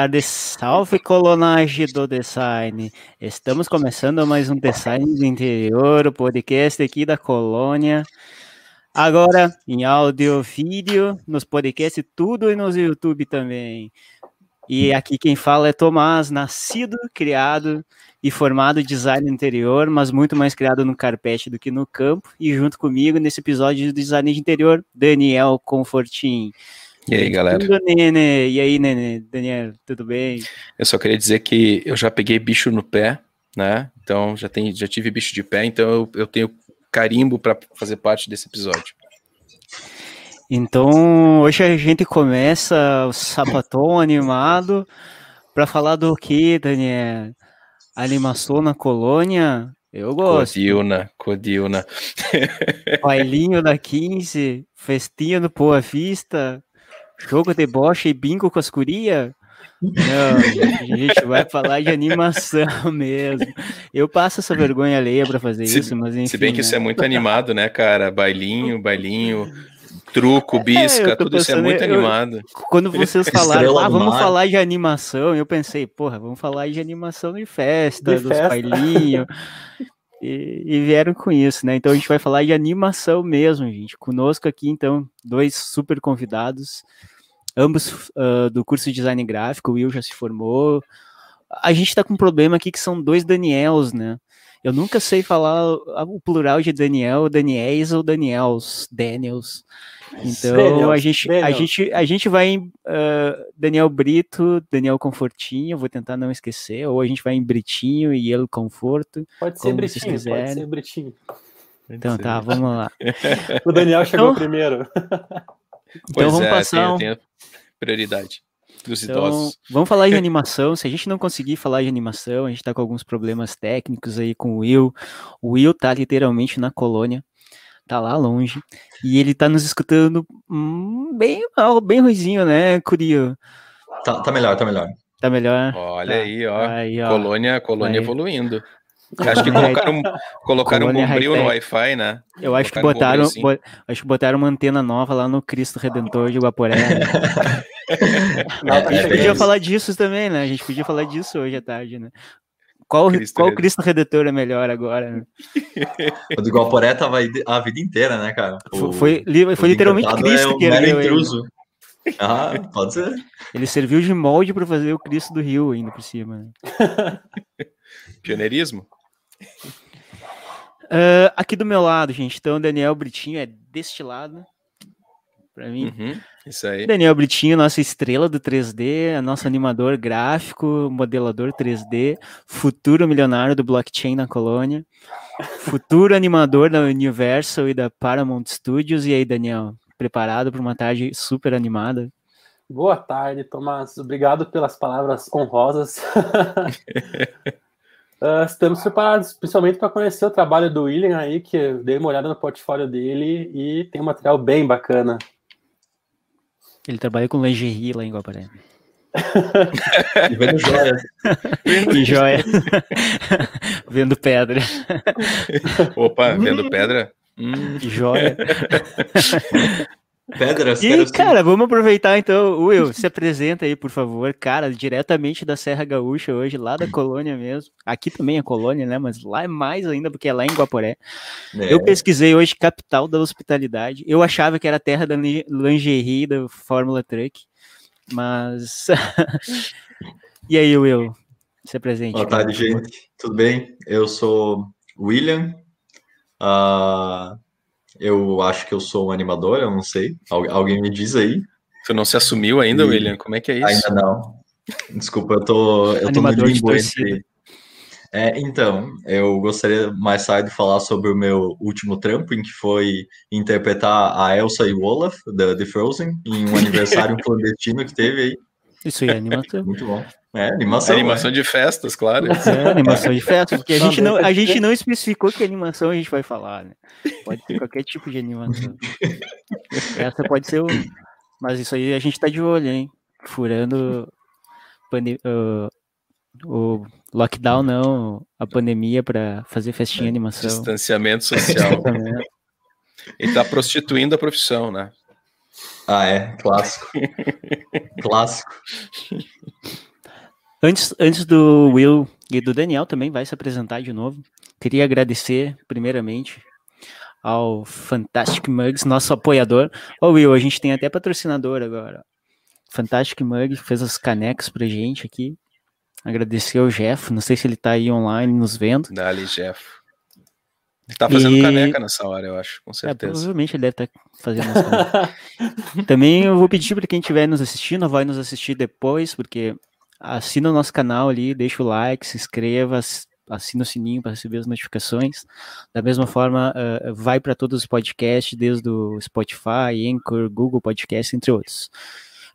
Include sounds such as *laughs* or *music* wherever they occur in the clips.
tarde, salve colonagem do design. Estamos começando mais um Design do Interior, o podcast aqui da colônia. Agora em áudio, vídeo, nos podcasts, tudo e nos YouTube também. E aqui quem fala é Tomás, nascido, criado e formado design interior, mas muito mais criado no carpete do que no campo. E junto comigo nesse episódio de design de interior, Daniel Confortin. E aí, galera? Nene. E aí, Nene? Daniel, tudo bem? Eu só queria dizer que eu já peguei bicho no pé, né? Então já, tem, já tive bicho de pé, então eu, eu tenho carimbo para fazer parte desse episódio. Então, hoje a gente começa o sapatão animado para falar do que, Daniel? Animação na colônia? Eu gosto. Codilna, Codilna. Bailinho da 15, festinha no Boa Vista, jogo de bocha e bingo com as curia? Não, a gente vai falar de animação *laughs* mesmo. Eu passo essa vergonha alheia para fazer se, isso, mas enfim. Se bem que né? isso é muito animado, né, cara? Bailinho, bailinho, truco, é, bisca, é, tudo pensando, isso é muito eu, animado. Quando vocês falaram, ah, vamos falar de animação, eu pensei, porra, vamos falar de animação de festa, de dos festa. bailinhos. *laughs* E, e, vieram com isso, né? Então a gente vai falar de animação mesmo, gente. Conosco aqui, então, dois super convidados, ambos uh, do curso de design gráfico. O Will já se formou. A gente tá com um problema aqui que são dois Daniels, né? Eu nunca sei falar o plural de Daniel, Daniels ou Daniels, Daniels. Então a gente a gente a gente vai em uh, Daniel Brito, Daniel Confortinho, vou tentar não esquecer, ou a gente vai em Britinho e ele Conforto. Pode ser Britinho, pode ser Britinho. Então tá, vamos lá. *laughs* o Daniel chegou então, primeiro. então vamos é, passar. Tem, tem prioridade dos então, idosos. Vamos falar de *laughs* animação. Se a gente não conseguir falar de animação, a gente tá com alguns problemas técnicos aí com o Will. O Will tá literalmente na colônia tá lá longe, e ele tá nos escutando hum, bem bem ruizinho, né, Curio? Tá, tá melhor, tá melhor. Tá melhor? Olha tá. aí, ó. aí, ó. Colônia, colônia aí. evoluindo. *laughs* Acho que colocaram, colocaram um bombril no Wi-Fi, né? Eu acho que botaram, um bo, acho que botaram uma antena nova lá no Cristo Redentor de Guaporé. Né? *laughs* a gente podia falar disso também, né? A gente podia falar disso hoje à tarde, né? Qual, Cristo qual Cristo Redentor é melhor agora? *laughs* O do Guaporé tava a vida inteira, né, cara? O, foi, foi literalmente é Cristo é um que ergueu intruso. Ele. Ah, pode ser. Ele serviu de molde para fazer o Cristo do Rio ainda por cima. *laughs* Pioneirismo? Uh, *laughs* aqui do meu lado, gente, então Daniel Britinho é destilado para mim. Uhum, isso aí. Daniel Britinho, nossa estrela do 3D, nosso animador gráfico, modelador 3D, futuro milionário do blockchain na colônia, futuro animador da Universal e da Paramount Studios. E aí, Daniel, preparado para uma tarde super animada? Boa tarde, Tomás. Obrigado pelas palavras honrosas. Uh, *laughs* estamos preparados, principalmente para conhecer o trabalho do William aí, que eu dei uma olhada no portfólio dele e tem um material bem bacana. Ele trabalha com lingerie lá em Guaparé. e *laughs* vendo joias. e joia. *laughs* *laughs* vendo pedra. Opa, vendo pedra? Hum. Joia. Pedras. E, cara, vamos aproveitar então. Will, se apresenta aí, por favor. Cara, diretamente da Serra Gaúcha hoje, lá da colônia mesmo. Aqui também é colônia, né? Mas lá é mais ainda, porque é lá em Guaporé. É. Eu pesquisei hoje capital da hospitalidade. Eu achava que era terra da lingerie da Fórmula Truck. Mas. *laughs* e aí, Will? Se apresente. Boa tarde, gente. Tudo bem? Eu sou William. Uh, eu acho que eu sou um animador, eu não sei. Algu alguém me diz aí. Você não se assumiu ainda, e... William? Como é que é isso? Ainda não. Desculpa, eu tô, eu tô no limbo entre... É, então, eu gostaria mais tarde de falar sobre o meu último trampo, em que foi interpretar a Elsa e o Olaf, da The Frozen, em um *laughs* aniversário clandestino que teve aí. Isso aí é animação. Muito bom. É, animação. É animação né? de festas, claro. É, *laughs* animação de festas, porque a gente, não, a gente não especificou que animação a gente vai falar, né? Pode ser qualquer tipo de animação. *laughs* Essa pode ser o. Mas isso aí a gente tá de olho, hein? Furando uh, o lockdown, não, a pandemia para fazer festinha é, animação. Distanciamento *laughs* social. Ele tá prostituindo a profissão, né? Ah, é, clássico. clássico. Antes, antes do Will e do Daniel também vai se apresentar de novo. Queria agradecer, primeiramente, ao Fantastic Mugs, nosso apoiador. Ô Will, a gente tem até patrocinador agora. Fantastic Mug fez as canecas pra gente aqui. Agradecer ao Jeff, não sei se ele tá aí online nos vendo. Dali, Jeff. Ele tá fazendo e... caneca nessa hora, eu acho, com é, certeza. É, provavelmente ele deve estar tá fazendo *laughs* Também eu vou pedir para quem estiver nos assistindo, vai nos assistir depois, porque assina o nosso canal ali, deixa o like, se inscreva, assina o sininho para receber as notificações. Da mesma forma, uh, vai para todos os podcasts, desde o Spotify, Anchor, Google Podcast, entre outros.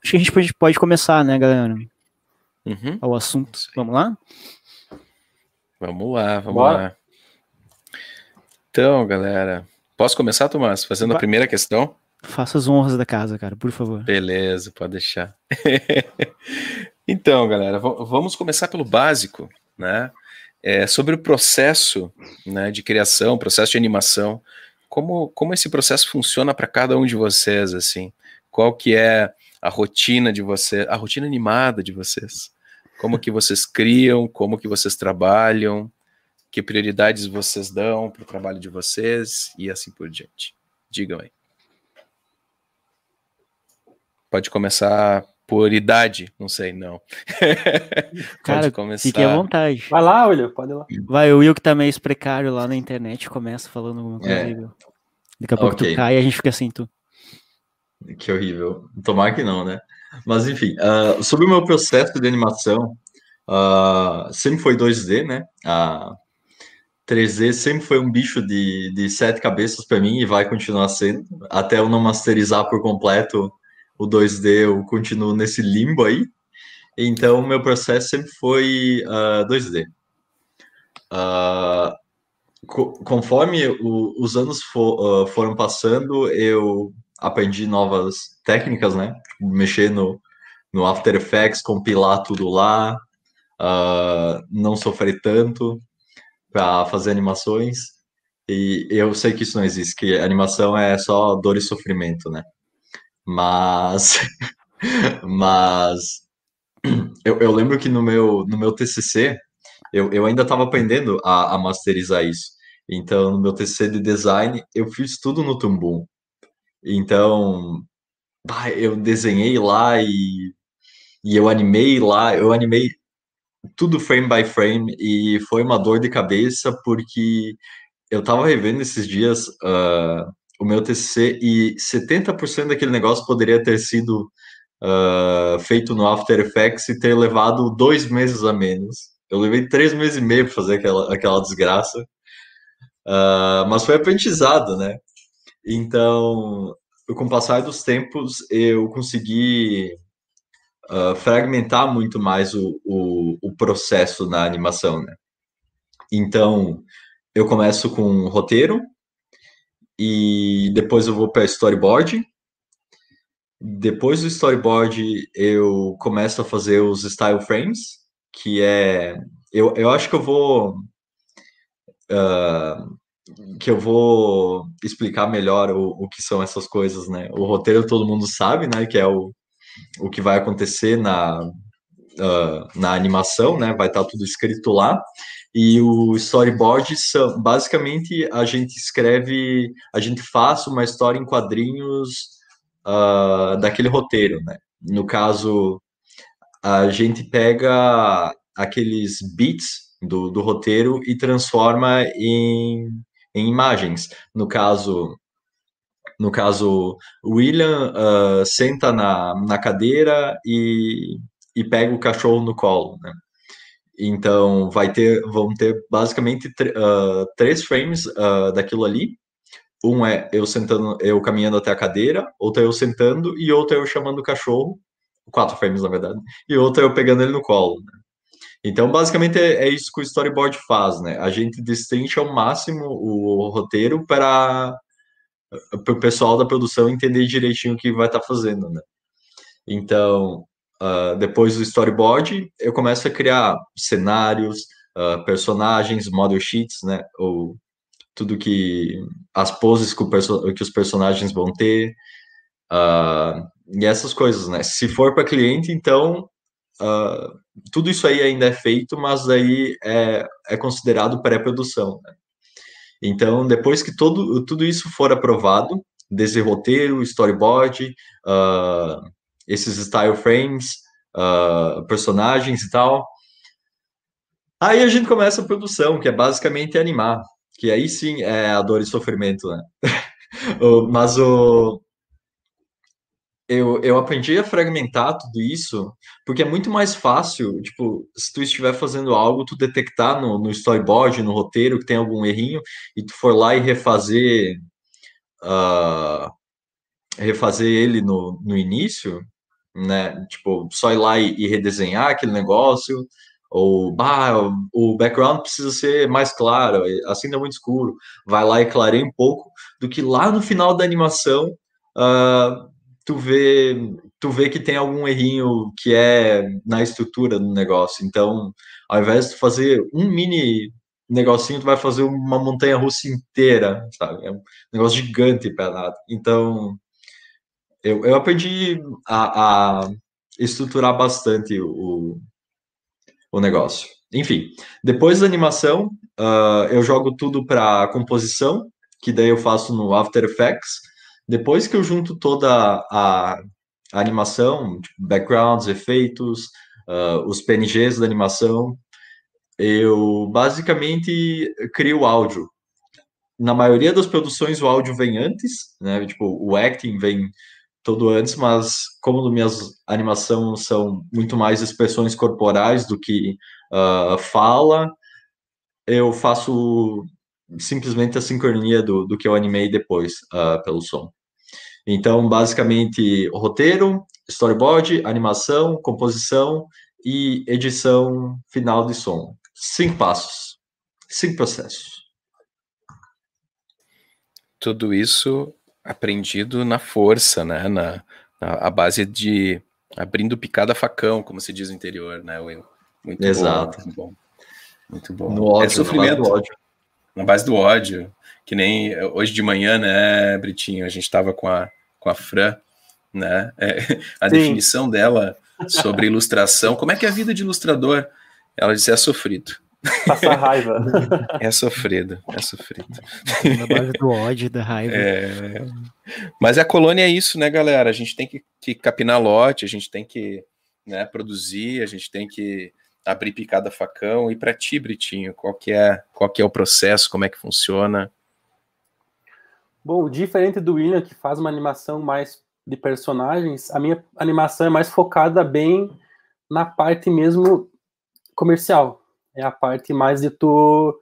Acho que a gente pode, pode começar, né, galera? Uhum. Ao assunto. Vamos lá? Vamos lá, vamos Bora. lá. Então, galera, posso começar, Tomás, fazendo Vai. a primeira questão? Faça as honras da casa, cara, por favor. Beleza, pode deixar. *laughs* então, galera, vamos começar pelo básico, né? É, sobre o processo né, de criação, processo de animação, como, como esse processo funciona para cada um de vocês, assim? Qual que é a rotina de vocês, a rotina animada de vocês? Como que vocês criam, como que vocês trabalham, que prioridades vocês dão para o trabalho de vocês e assim por diante. Digam aí. Pode começar por idade, não sei, não. *laughs* Cara, começar... fique à vontade. Vai lá, Will, pode ir lá. Vai, o Will que tá meio precário lá na internet começa falando alguma coisa. É. Daqui a pouco okay. tu cai e a gente fica assim, tu. Que horrível. Tomar que não, né? Mas enfim, uh, sobre o meu processo de animação, uh, sempre foi 2D, né? Uh, 3D sempre foi um bicho de, de sete cabeças para mim e vai continuar sendo. Até eu não masterizar por completo o 2D, eu continuo nesse limbo aí. Então, meu processo sempre foi uh, 2D. Uh, co conforme o, os anos uh, foram passando, eu aprendi novas técnicas, né? Mexer no, no After Effects, compilar tudo lá, uh, não sofrer tanto para fazer animações. E eu sei que isso não existe, que animação é só dor e sofrimento, né? Mas, *laughs* mas eu, eu lembro que no meu, no meu TCC, eu, eu ainda estava aprendendo a, a masterizar isso. Então, no meu TCC de design, eu fiz tudo no Tumbum. Então, eu desenhei lá e, e eu animei lá, eu animei tudo frame by frame e foi uma dor de cabeça porque eu tava revendo esses dias uh, o meu TCC e 70% daquele negócio poderia ter sido uh, feito no After Effects e ter levado dois meses a menos. Eu levei três meses e meio para fazer aquela, aquela desgraça, uh, mas foi aprendizado, né? Então, com o passar dos tempos, eu consegui uh, fragmentar muito mais o, o, o, processo na animação, né? Então, eu começo com roteiro, e depois eu vou para storyboard. Depois do storyboard, eu começo a fazer os style frames, que é... Eu, eu acho que eu vou... Uh, que eu vou explicar melhor o, o que são essas coisas, né? O roteiro todo mundo sabe, né? Que é o, o que vai acontecer na, uh, na animação, né? Vai estar tá tudo escrito lá. E o storyboard são basicamente a gente escreve, a gente faz uma história em quadrinhos uh, daquele roteiro, né? No caso, a gente pega aqueles bits do, do roteiro e transforma em, em imagens. No caso, no caso, William uh, senta na, na cadeira e, e pega o cachorro no colo, né? Então, vai ter, vão ter basicamente uh, três frames uh, daquilo ali. Um é eu sentando, eu caminhando até a cadeira, outro é eu sentando e outro é eu chamando o cachorro. Quatro frames, na verdade. E outro é eu pegando ele no colo. Né? Então, basicamente, é, é, isso que o storyboard faz, né? A gente destrincha ao máximo o roteiro para o pessoal da produção entender direitinho o que vai estar tá fazendo, né? Então, uh, depois do storyboard, eu começo a criar cenários, uh, personagens, model sheets, né? Ou tudo que as poses que, que os personagens vão ter uh, e essas coisas, né? Se for para cliente, então tudo isso aí ainda é feito, mas aí é, é considerado pré-produção. Né? Então, depois que todo, tudo isso for aprovado, desde roteiro, storyboard, uh, esses style frames, uh, personagens e tal, aí a gente começa a produção, que é basicamente animar, que aí sim é a dor e sofrimento, né? *laughs* mas o, eu, eu aprendi a fragmentar tudo isso, porque é muito mais fácil, tipo, se tu estiver fazendo algo, tu detectar no, no storyboard, no roteiro, que tem algum errinho, e tu for lá e refazer, uh, refazer ele no, no início, né, tipo, só ir lá e, e redesenhar aquele negócio, ou, bah, o background precisa ser mais claro, assim tá muito escuro, vai lá e clareia um pouco, do que lá no final da animação, uh, tu vê, tu vê que tem algum errinho que é na estrutura do negócio. Então, ao invés de fazer um mini negocinho, tu vai fazer uma montanha russa inteira, sabe? É um negócio gigante para nada. Então, eu, eu aprendi a, a estruturar bastante o, o negócio. Enfim, depois da animação, uh, eu jogo tudo para composição, que daí eu faço no After Effects, depois que eu junto toda a, a animação, tipo, backgrounds, efeitos, uh, os PNGs da animação, eu basicamente crio o áudio. Na maioria das produções o áudio vem antes, né? Tipo, o acting vem todo antes, mas como minhas animações são muito mais expressões corporais do que uh, fala, eu faço simplesmente a sincronia do, do que eu animei depois uh, pelo som. Então, basicamente, roteiro, storyboard, animação, composição e edição final de som. Cinco passos, cinco processos. Tudo isso aprendido na força, né? Na, na a base de abrindo picada facão, como se diz no interior, né, Will? Muito Exato. bom, muito bom. Muito bom. No ódio, é sofrimento. Na base do ódio. Na base do ódio. Que nem hoje de manhã, né, Britinho? A gente estava com a, com a Fran, né? É, *laughs* a Sim. definição dela sobre ilustração. Como é que é a vida de ilustrador? Ela disse: é sofrido. Passar raiva. *laughs* É sofrido, é sofrido. Na base do ódio, da raiva. É... Mas a colônia é isso, né, galera? A gente tem que, que capinar lote, a gente tem que né, produzir, a gente tem que abrir picada facão. E para ti, Britinho, qual que, é, qual que é o processo, como é que funciona? Bom, diferente do William, que faz uma animação mais de personagens, a minha animação é mais focada bem na parte mesmo comercial. É a parte mais de tu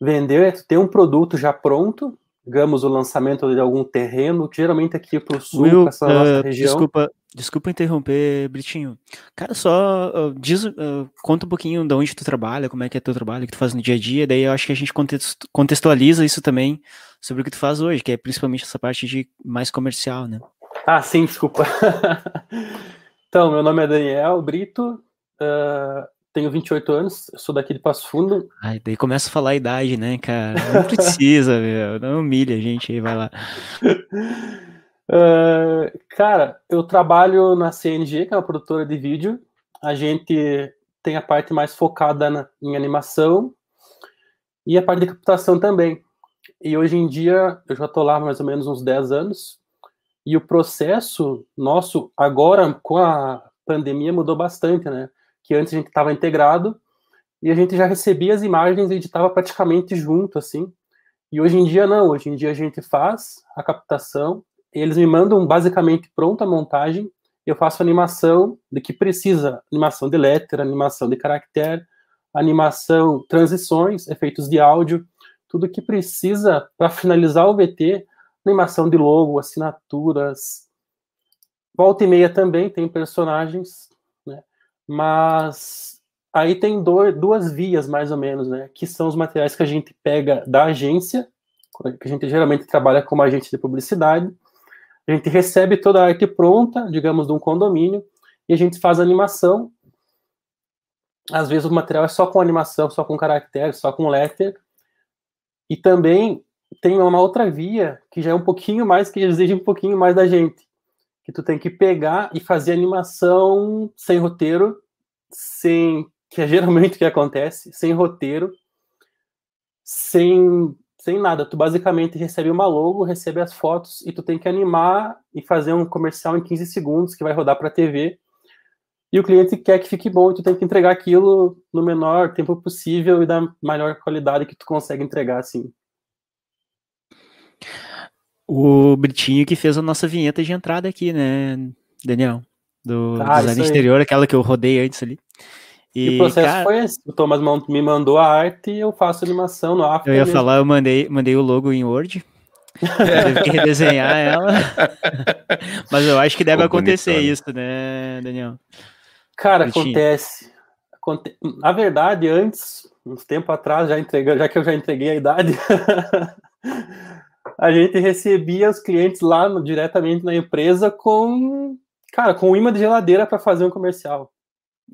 vender, é tu ter um produto já pronto, digamos o lançamento de algum terreno, que geralmente aqui para o sul, Will, essa uh, nossa região. Desculpa, desculpa interromper, Britinho. Cara, só uh, diz, uh, conta um pouquinho de onde tu trabalha, como é que é teu trabalho, o que tu faz no dia a dia, daí eu acho que a gente contextualiza isso também sobre o que tu faz hoje, que é principalmente essa parte de mais comercial, né? Ah, sim, desculpa. *laughs* então, meu nome é Daniel Brito, tenho 28 anos, sou daqui de Passo Fundo. Ai, daí começa a falar a idade, né, cara? Não precisa, *laughs* meu, não humilha a gente aí, vai lá. Uh, *laughs* cara, eu trabalho na CNG, que é uma produtora de vídeo. A gente tem a parte mais focada na, em animação e a parte de captação também. E hoje em dia, eu já estou lá mais ou menos uns 10 anos, e o processo nosso, agora com a pandemia, mudou bastante, né? Que antes a gente estava integrado e a gente já recebia as imagens e editava praticamente junto, assim. E hoje em dia, não. Hoje em dia a gente faz a captação, eles me mandam basicamente pronta a montagem, eu faço animação de que precisa, animação de letra, animação de caractere, animação, transições, efeitos de áudio, tudo que precisa para finalizar o VT, animação de logo, assinaturas. Volta e meia também tem personagens? Mas aí tem do, duas vias, mais ou menos, né? Que são os materiais que a gente pega da agência, que a gente geralmente trabalha como agente de publicidade. A gente recebe toda a arte pronta, digamos, de um condomínio, e a gente faz animação. Às vezes o material é só com animação, só com caractere, só com letter, e também tem uma outra via que já é um pouquinho mais, que exige um pouquinho mais da gente. Que tu tem que pegar e fazer animação sem roteiro, sem que é geralmente o que acontece, sem roteiro, sem sem nada. Tu basicamente recebe uma logo, recebe as fotos e tu tem que animar e fazer um comercial em 15 segundos que vai rodar para a TV. E o cliente quer que fique bom e tu tem que entregar aquilo no menor tempo possível e da maior qualidade que tu consegue entregar, assim. O Britinho que fez a nossa vinheta de entrada aqui, né, Daniel? Do ah, design exterior, aquela que eu rodei antes ali. E, o processo cara, foi esse. O Thomas me mandou a arte e eu faço animação no After. Eu ia mesmo. falar, eu mandei, mandei o logo em Word. Teve que redesenhar *laughs* ela. Mas eu acho que deve Ficou acontecer bonitão. isso, né, Daniel? Cara, acontece. Aconte... Na verdade, antes, uns tempo atrás, já entregando, já que eu já entreguei a idade, *laughs* a gente recebia os clientes lá no, diretamente na empresa com, cara, com imã de geladeira para fazer um comercial.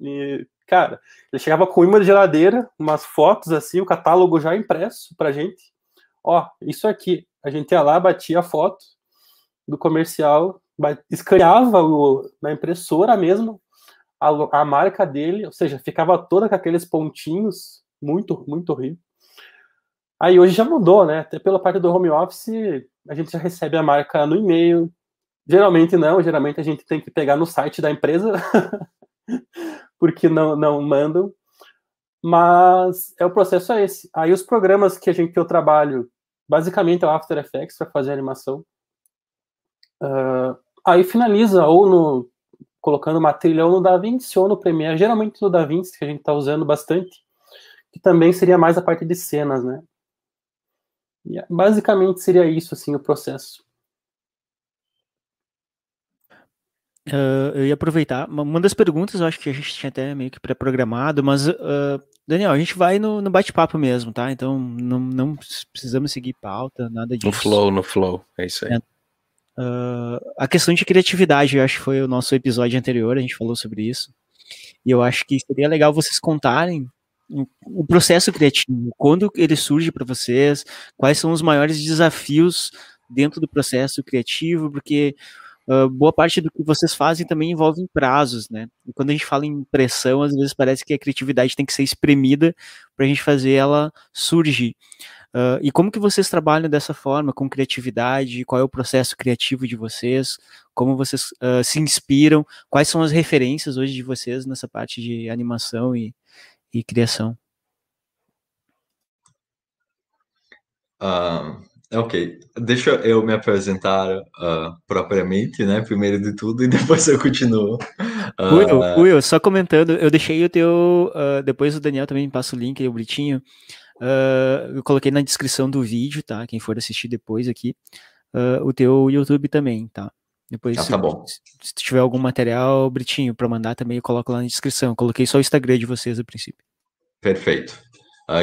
E Cara, ele chegava com imã de geladeira, umas fotos assim, o catálogo já impresso pra gente. Ó, isso aqui. A gente ia lá, batia a foto do comercial, escaneava o, na impressora mesmo a, a marca dele, ou seja, ficava toda com aqueles pontinhos, muito, muito horrível. Aí hoje já mudou, né? Até pela parte do home office, a gente já recebe a marca no e-mail. Geralmente não, geralmente a gente tem que pegar no site da empresa *laughs* porque não, não mandam. Mas é o processo é esse. Aí os programas que a gente que eu trabalho, basicamente é o After Effects para fazer animação. Uh, aí finaliza ou no colocando uma trilha ou no DaVinci ou no Premiere, geralmente no DaVinci que a gente está usando bastante, que também seria mais a parte de cenas, né? E basicamente seria isso assim o processo. Uh, eu ia aproveitar. Uma das perguntas, eu acho que a gente tinha até meio que pré-programado, mas, uh, Daniel, a gente vai no, no bate-papo mesmo, tá? Então não, não, precisamos seguir pauta, nada disso. No flow, no flow, é isso aí. É. Uh, a questão de criatividade, eu acho que foi o nosso episódio anterior, a gente falou sobre isso. E eu acho que seria legal vocês contarem o processo criativo, quando ele surge para vocês, quais são os maiores desafios dentro do processo criativo, porque uh, boa parte do que vocês fazem também envolve prazos, né? E quando a gente fala em pressão, às vezes parece que a criatividade tem que ser espremida para a gente fazer ela surgir. Uh, e como que vocês trabalham dessa forma, com criatividade? Qual é o processo criativo de vocês? Como vocês uh, se inspiram? Quais são as referências hoje de vocês nessa parte de animação e, e criação? Uh, Ok, deixa eu me apresentar uh, propriamente, né? Primeiro de tudo, *laughs* e depois eu continuo. Uh... Will, Will, só comentando, eu deixei o teu. Uh, depois o Daniel também me passa o link, o Britinho. eu coloquei na descrição do vídeo, tá? Quem for assistir depois aqui. o teu YouTube também, tá? Depois, ah, tá bom. Se, se tiver algum material, Britinho, para mandar também, eu coloco lá na descrição. Eu coloquei só o Instagram de vocês a princípio. Perfeito.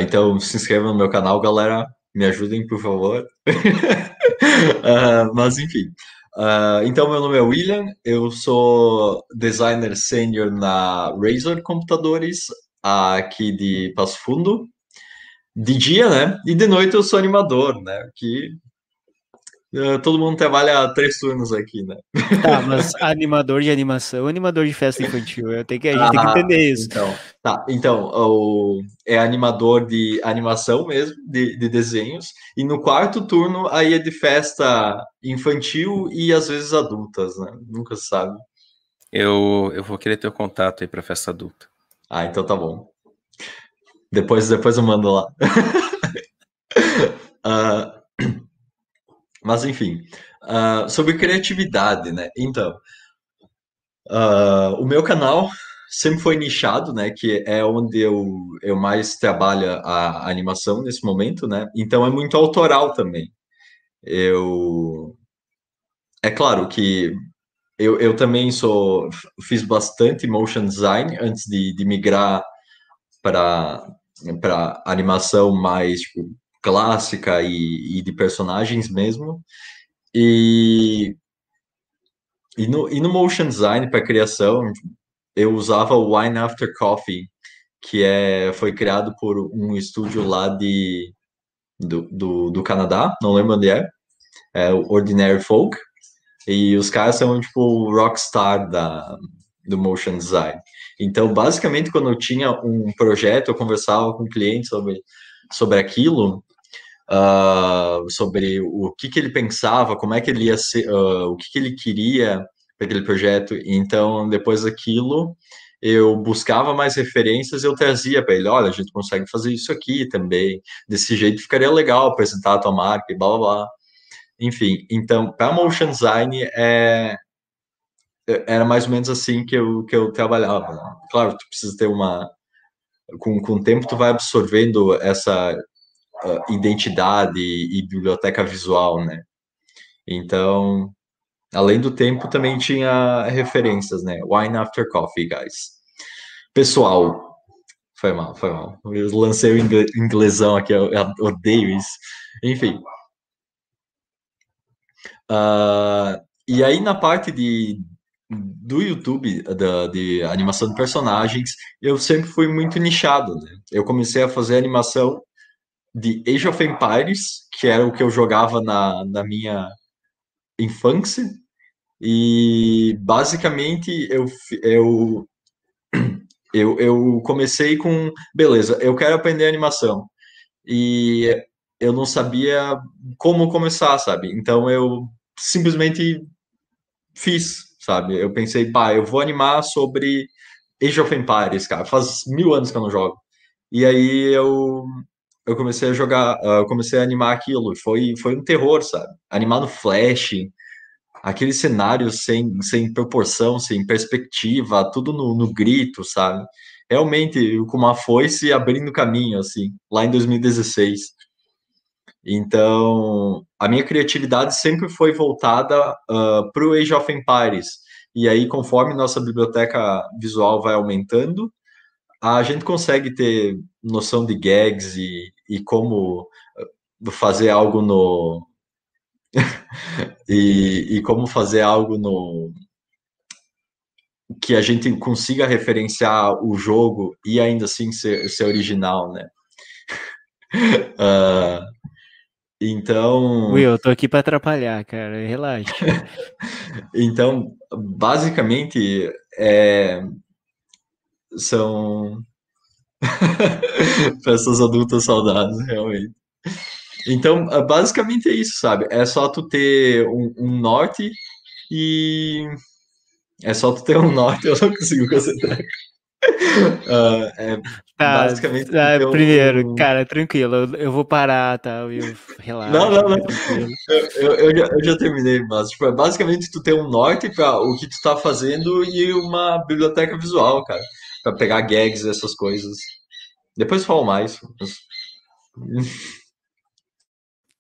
então, se inscreva no meu canal, galera me ajudem, por favor. uh, *laughs* mas, enfim. Uh, então, meu nome é William, eu sou designer sênior na Razor Computadores, aqui de Passo Fundo. De dia, né? E de noite eu sou animador, né? Que Uh, todo mundo trabalha três turnos aqui, né? Tá, mas animador de animação, animador de festa infantil, eu tenho que, a gente ah, tem que ah, entender isso. Então, tá, então o, é animador de animação mesmo, de, de desenhos, e no quarto turno aí é de festa infantil e às vezes adultas, né? Nunca se sabe. Eu, eu vou querer ter o contato aí para festa adulta. Ah, então tá bom. Depois, depois eu mando lá. uh, *laughs* Mas enfim, uh, sobre criatividade, né? Então, uh, o meu canal sempre foi nichado, né? Que é onde eu, eu mais trabalho a, animação nesse momento, né? Então é muito autoral também. Eu é claro que eu, eu também sou fiz bastante motion design antes de, de migrar para para animação mais tipo, clássica e, e de personagens mesmo. E, e, no, e no motion design para criação, eu usava o Wine After Coffee, que é, foi criado por um estúdio lá de, do, do, do Canadá, não lembro onde é, é o Ordinary Folk, e os caras são tipo o rockstar da, do motion design. Então, basicamente, quando eu tinha um projeto, eu conversava com o cliente sobre, sobre aquilo, uh, sobre o que, que ele pensava, como é que ele ia ser, uh, o que, que ele queria para aquele projeto. Então, depois daquilo, eu buscava mais referências, eu trazia para ele, olha, a gente consegue fazer isso aqui também, desse jeito ficaria legal apresentar a tua marca e blá blá blá. Enfim, então, para motion design, é, era mais ou menos assim que eu, que eu trabalhava. Claro, tu precisa ter uma. Com, com o tempo, tu vai absorvendo essa uh, identidade e, biblioteca visual, né? Então, além do tempo, também tinha referências, né? Wine After Coffee, guys. Pessoal, foi mal, foi mal. Eu lancei o inglesão aqui, eu, eu odeio isso. Enfim. Uh, e aí, na parte de, do YouTube, da, de animação de personagens, eu sempre fui muito nichado, né? Eu comecei a fazer animação de Age of Empires, que era o que eu jogava na, na minha infância, e basicamente eu, eu, *clears throat* eu, eu comecei com, beleza, eu quero aprender animação, e eu não sabia como começar, sabe? Então eu simplesmente fiz, sabe? Eu pensei, pá, eu vou animar sobre Age of Empires, cara. Faz mil anos que eu não jogo. E aí eu, eu comecei a jogar, ah, eu comecei a animar aquilo. Foi, foi um terror, sabe? Animar no Flash, aquele cenário sem, sem proporção, sem perspectiva, tudo no, no grito, sabe? Realmente, com uma foice abrindo caminho, assim, lá em 2016. Então, a minha criatividade sempre foi voltada uh, para o Age of Empires. E aí, conforme nossa biblioteca visual vai aumentando, a gente consegue ter noção de gags e, e como fazer algo no. *laughs* e, e como fazer algo no. que a gente consiga referenciar o jogo e ainda assim ser, ser original, né? uh, *laughs* Então. Will, eu tô aqui para atrapalhar, cara. Relaxa. *laughs* então, basicamente, é... são *laughs* pessoas adultas saudáveis, realmente. Então, basicamente é isso, sabe? É só tu ter um, um norte e. É só tu ter um norte, *laughs* eu não consigo concentrar. Uh, é tá, basicamente. Tá. Primeiro, cara, tranquilo, eu, eu, vou parar, tá? Eu, relaxa. Não, não, não. Eu, eu, já, eu já terminei, mas tipo, é basicamente tu ter um norte para o que tu tá fazendo e uma biblioteca visual, cara, para pegar gags essas coisas. Depois eu falo mais.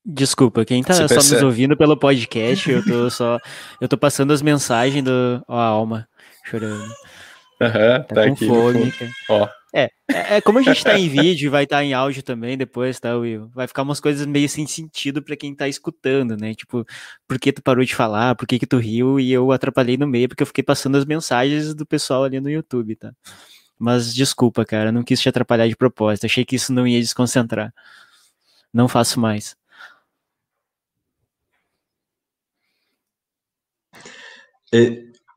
Desculpa, quem tá só nos ouvindo pelo podcast, eu tô só. Eu tô passando as mensagens do. Ó, a alma chorando. Uhum, tá, tá com aqui. Fome, Ó. É, é, é, como a gente tá em vídeo e vai estar tá em áudio também depois, tá, Will? Vai ficar umas coisas meio sem sentido para quem tá escutando, né? Tipo, por que tu parou de falar? Por que que tu riu? E eu atrapalhei no meio porque eu fiquei passando as mensagens do pessoal ali no YouTube, tá? Mas desculpa, cara, não quis te atrapalhar de propósito. Achei que isso não ia desconcentrar. Não faço mais.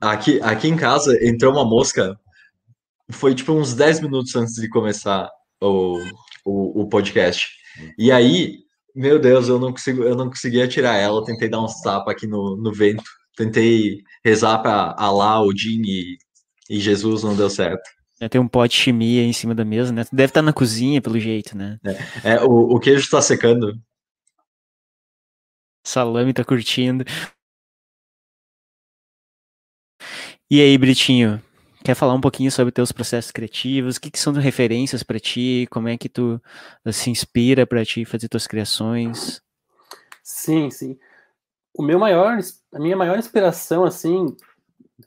Aqui, aqui em casa entrou uma mosca. Foi tipo uns 10 minutos antes de começar o, o, o, podcast. E aí, meu Deus, eu não consigo, eu não conseguia tirar ela. Tentei dar uns tapas aqui no, no vento. Tentei rezar para Alá, Odin e, e Jesus, não deu certo. É, tem um pote de chimia em cima da mesa, né? Deve estar na cozinha, pelo jeito, né? É, é o, o queijo está secando. Salame tá curtindo. E aí, Britinho, quer falar um pouquinho sobre teus processos criativos? O que, que são referências para ti? Como é que tu se inspira para ti fazer tuas criações? Sim, sim. O meu maior, a minha maior inspiração, assim,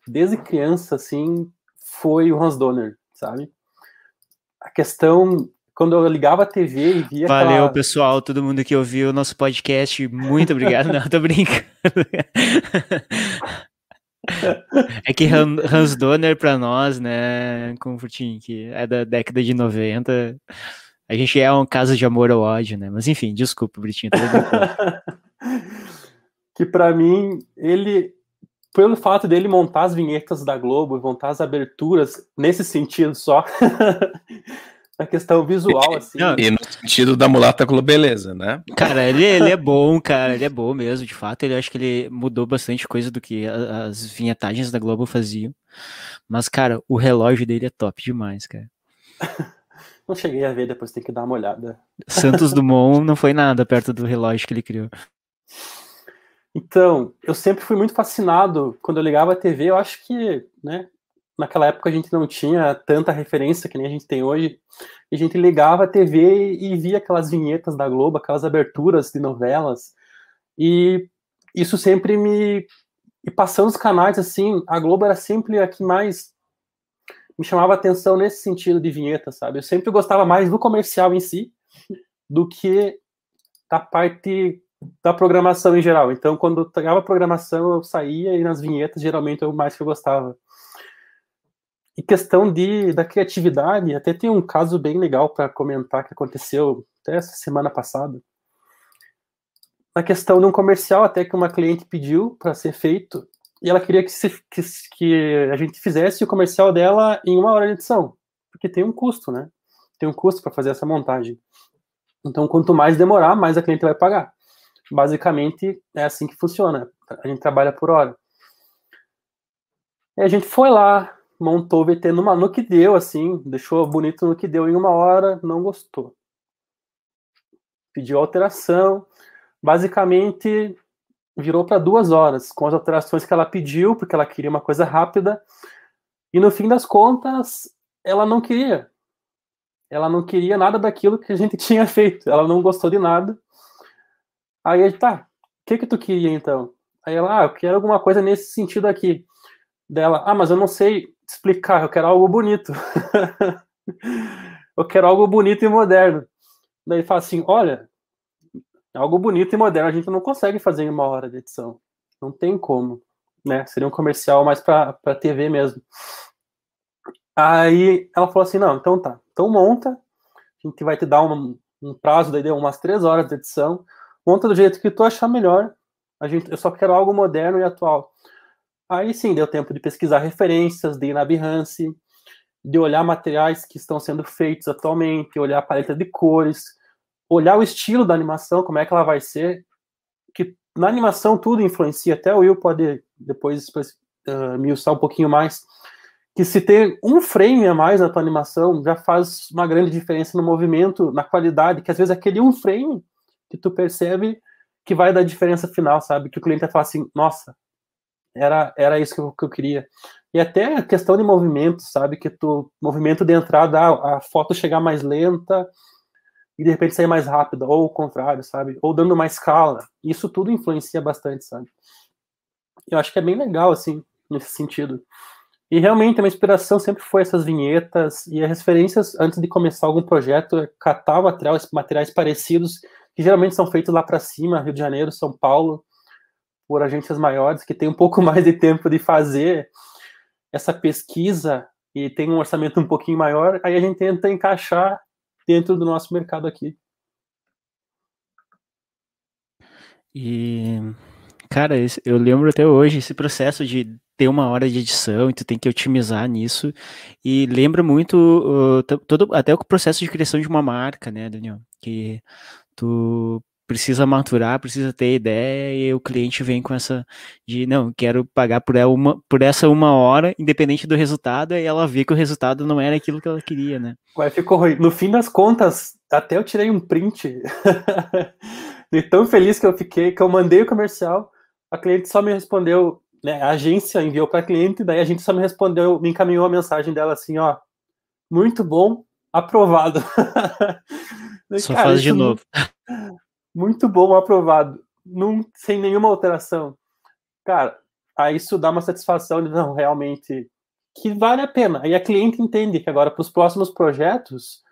desde criança, assim, foi o Hans Donner, sabe? A questão quando eu ligava a TV e via. Valeu, aquela... pessoal, todo mundo que ouviu o nosso podcast. Muito obrigado. Não, tô brincando. É que Hans Donner para nós, né, Comfortinho, que é da década de 90, a gente é um caso de amor ou ódio, né? Mas enfim, desculpa, Britinho. *laughs* que para mim, ele pelo fato dele montar as vinhetas da Globo, montar as aberturas nesse sentido só, *laughs* na questão visual, assim. Não, e no sentido da mulata beleza, né? Cara, ele, ele é bom, cara, ele é bom mesmo, de fato. Ele acho que ele mudou bastante coisa do que as vinhetagens da Globo faziam. Mas, cara, o relógio dele é top demais, cara. *laughs* Não cheguei a ver, depois tem que dar uma olhada. Santos Dumont não foi nada perto do relógio que ele criou. *laughs* Então, eu sempre fui muito fascinado quando eu ligava a TV. Eu acho que, né, naquela época a gente não tinha tanta referência que nem a gente tem hoje. A gente ligava a TV e via aquelas vinhetas da Globo, aquelas aberturas de novelas. E isso sempre me. E passando os canais, assim, a Globo era sempre a que mais me chamava atenção nesse sentido de vinheta, sabe? Eu sempre gostava mais do comercial em si do que da parte da programação em geral. Então, quando eu pegava a programação, eu saía e nas vinhetas, geralmente, é o mais que eu gostava. E questão de, da criatividade, até tem um caso bem legal para comentar que aconteceu até essa semana passada. Na questão de um comercial, até que uma cliente pediu para ser feito, e ela queria que, se, que, que, a gente fizesse o comercial dela em uma hora de edição, porque tem um custo, né? Tem um custo para fazer essa montagem. Então, quanto mais demorar, mais a cliente vai pagar. Basicamente, é assim que funciona. A gente trabalha por hora. E a gente foi lá, montou o VT numa, no que deu, assim, deixou bonito no que deu em uma hora, não gostou. Pediu alteração. Basicamente, virou para duas horas, com as alterações que ela pediu, porque ela queria uma coisa rápida. E no fim das contas, ela não queria. Ela não queria nada daquilo que a gente *laughs* tinha feito. Ela não gostou de nada. Aí ele, tá, o que que tu queria então? Aí ela, ah, eu quero alguma coisa nesse sentido aqui. Dela, ah, mas eu não sei explicar, eu quero algo bonito. *laughs* eu quero algo bonito e moderno. Daí ele fala assim, olha, algo bonito e moderno a gente não consegue fazer em uma hora de edição. Não tem como, né? Seria um comercial mais para TV mesmo. Aí ela falou assim, não, então tá, então monta, a gente vai te dar um, um prazo, daí deu umas três horas de edição, monta do jeito que tu achar melhor, a gente, eu só quero algo moderno e atual. Aí sim, deu tempo de pesquisar referências, de ir na Behance, de olhar materiais que estão sendo feitos atualmente, olhar a paleta de cores, olhar o estilo da animação, como é que ela vai ser, que na animação tudo influencia, até o Will pode depois uh, me usar um pouquinho mais, que se ter um frame a mais na tua animação já faz uma grande diferença no movimento, na qualidade, que às vezes aquele um frame que tu percebe que vai dar diferença final, sabe? Que o cliente vai falar assim, nossa, era, era isso que eu, que eu queria. E até a questão de movimento, sabe? Que tu, movimento de entrada, a, a foto chegar mais lenta, e de repente sair mais rápida, ou o contrário, sabe? Ou dando mais escala. Isso tudo influencia bastante, sabe? Eu acho que é bem legal, assim, nesse sentido. E realmente a minha inspiração sempre foi essas vinhetas e as referências antes de começar algum projeto, catar materiais parecidos, que geralmente são feitos lá para cima, Rio de Janeiro, São Paulo, por agências maiores, que tem um pouco *laughs* mais de tempo de fazer essa pesquisa e tem um orçamento um pouquinho maior, aí a gente tenta encaixar dentro do nosso mercado aqui. E, cara, eu lembro até hoje esse processo de ter uma hora de edição e tu tem que otimizar nisso. E lembra muito uh, todo até o processo de criação de uma marca, né, Daniel? Que tu precisa maturar, precisa ter ideia, e o cliente vem com essa de não, quero pagar por, uma, por essa uma hora, independente do resultado, e ela vê que o resultado não era aquilo que ela queria, né? Ué, ficou ruim. No fim das contas, até eu tirei um print *laughs* de tão feliz que eu fiquei, que eu mandei o comercial, a cliente só me respondeu, né, a agência enviou para a cliente, daí a gente só me respondeu, me encaminhou a mensagem dela assim, ó, muito bom, aprovado. *laughs* Só Cara, faz de novo. *laughs* muito bom, aprovado, num, sem nenhuma alteração. Cara, aí isso dá uma satisfação de não, realmente, que vale a pena. Aí a cliente entende que agora, para os próximos projetos,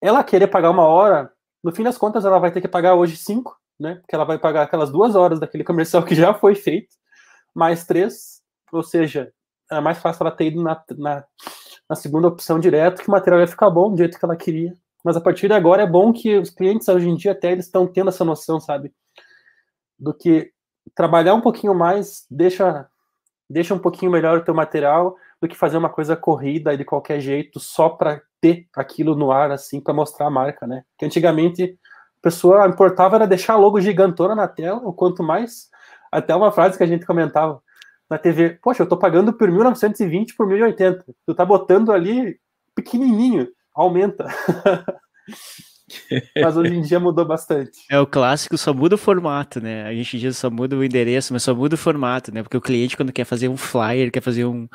ela querer pagar uma hora, no fim das contas, ela vai ter que pagar hoje cinco, né? Porque ela vai pagar aquelas duas horas daquele comercial *laughs* que já foi feito, mais três, ou seja, é mais fácil ela ter ido na, na, na segunda opção direto, que o material vai ficar bom do jeito que ela queria. Mas a partir de agora é bom que os clientes hoje em dia até eles estão tendo essa noção, sabe? Do que trabalhar um pouquinho mais deixa deixa um pouquinho melhor o teu material do que fazer uma coisa corrida de qualquer jeito só para ter aquilo no ar assim para mostrar a marca, né? Que antigamente a pessoa importava era deixar logo gigantona na tela, o quanto mais até uma frase que a gente comentava na TV, poxa, eu tô pagando por 1920 por 1080. Tu tá botando ali pequenininho, aumenta. *laughs* mas hoje em dia mudou bastante. É o clássico, só muda o formato, né? A gente diz só muda o endereço, mas só muda o formato, né? Porque o cliente, quando quer fazer um flyer, quer fazer um,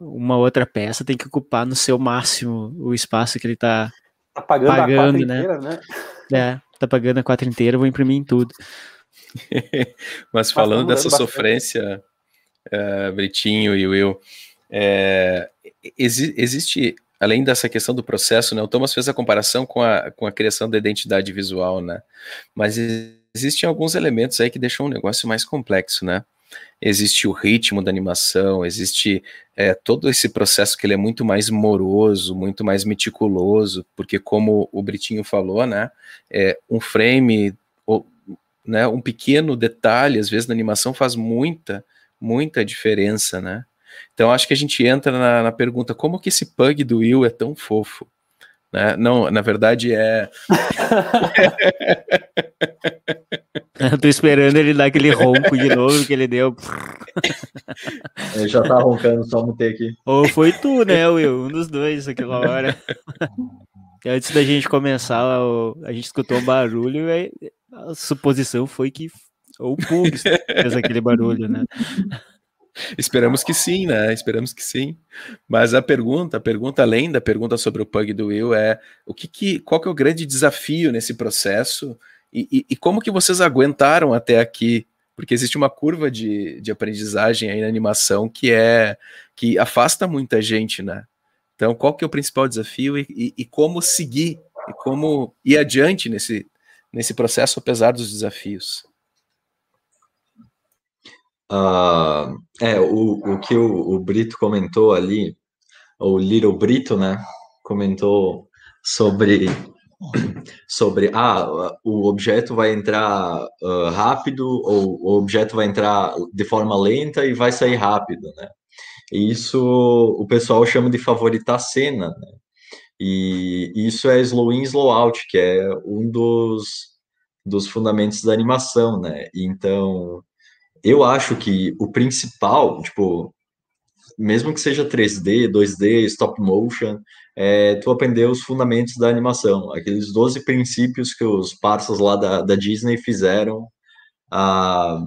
uma outra peça, tem que ocupar no seu máximo o espaço que ele tá, tá pagando, pagando a né? Inteira, né? É, tá pagando a quatro inteira, vou imprimir em tudo. *laughs* mas falando dessa bastante. sofrência, uh, Britinho e Will, é, exi existe além dessa questão do processo, né, o Thomas fez a comparação com a, com a criação da identidade visual, né, mas existem alguns elementos aí que deixam o negócio mais complexo, né, existe o ritmo da animação, existe é, todo esse processo que ele é muito mais moroso, muito mais meticuloso, porque como o Britinho falou, né, é, um frame, ou, né, um pequeno detalhe, às vezes na animação faz muita, muita diferença, né, então acho que a gente entra na, na pergunta como que esse pug do Will é tão fofo? Né? Não, na verdade é. *laughs* Eu tô esperando ele dar aquele ronco de novo que ele deu. *laughs* Ele já tá roncando, só mutei aqui. Ou foi tu, né, Will? Um dos dois aquela hora. Antes da gente começar, a gente escutou um barulho e a suposição foi que ou o Pug fez aquele barulho, né? Esperamos que sim, né? Esperamos que sim. Mas a pergunta, a pergunta além da pergunta sobre o Pug do Will é o que, que qual que é o grande desafio nesse processo e, e, e, como que vocês aguentaram até aqui? Porque existe uma curva de, de aprendizagem aí na animação que é que afasta muita gente, né? Então, qual que é o principal desafio e, e como seguir e como ir adiante nesse, nesse processo apesar dos desafios? Uh, é, o, o que o, o, Brito comentou ali, o Little Brito, né, comentou sobre, sobre, ah, o objeto vai entrar uh, rápido ou o objeto vai entrar de forma lenta e vai sair rápido, né. E isso o pessoal chama de favoritar cena, né, e isso é slow in, slow out, que é um dos, dos fundamentos da animação, né, então eu acho que o principal, tipo, mesmo que seja 3D, 2D, stop motion, é tu aprender os fundamentos da animação, aqueles 12 princípios que os parceiros lá da, da Disney fizeram há,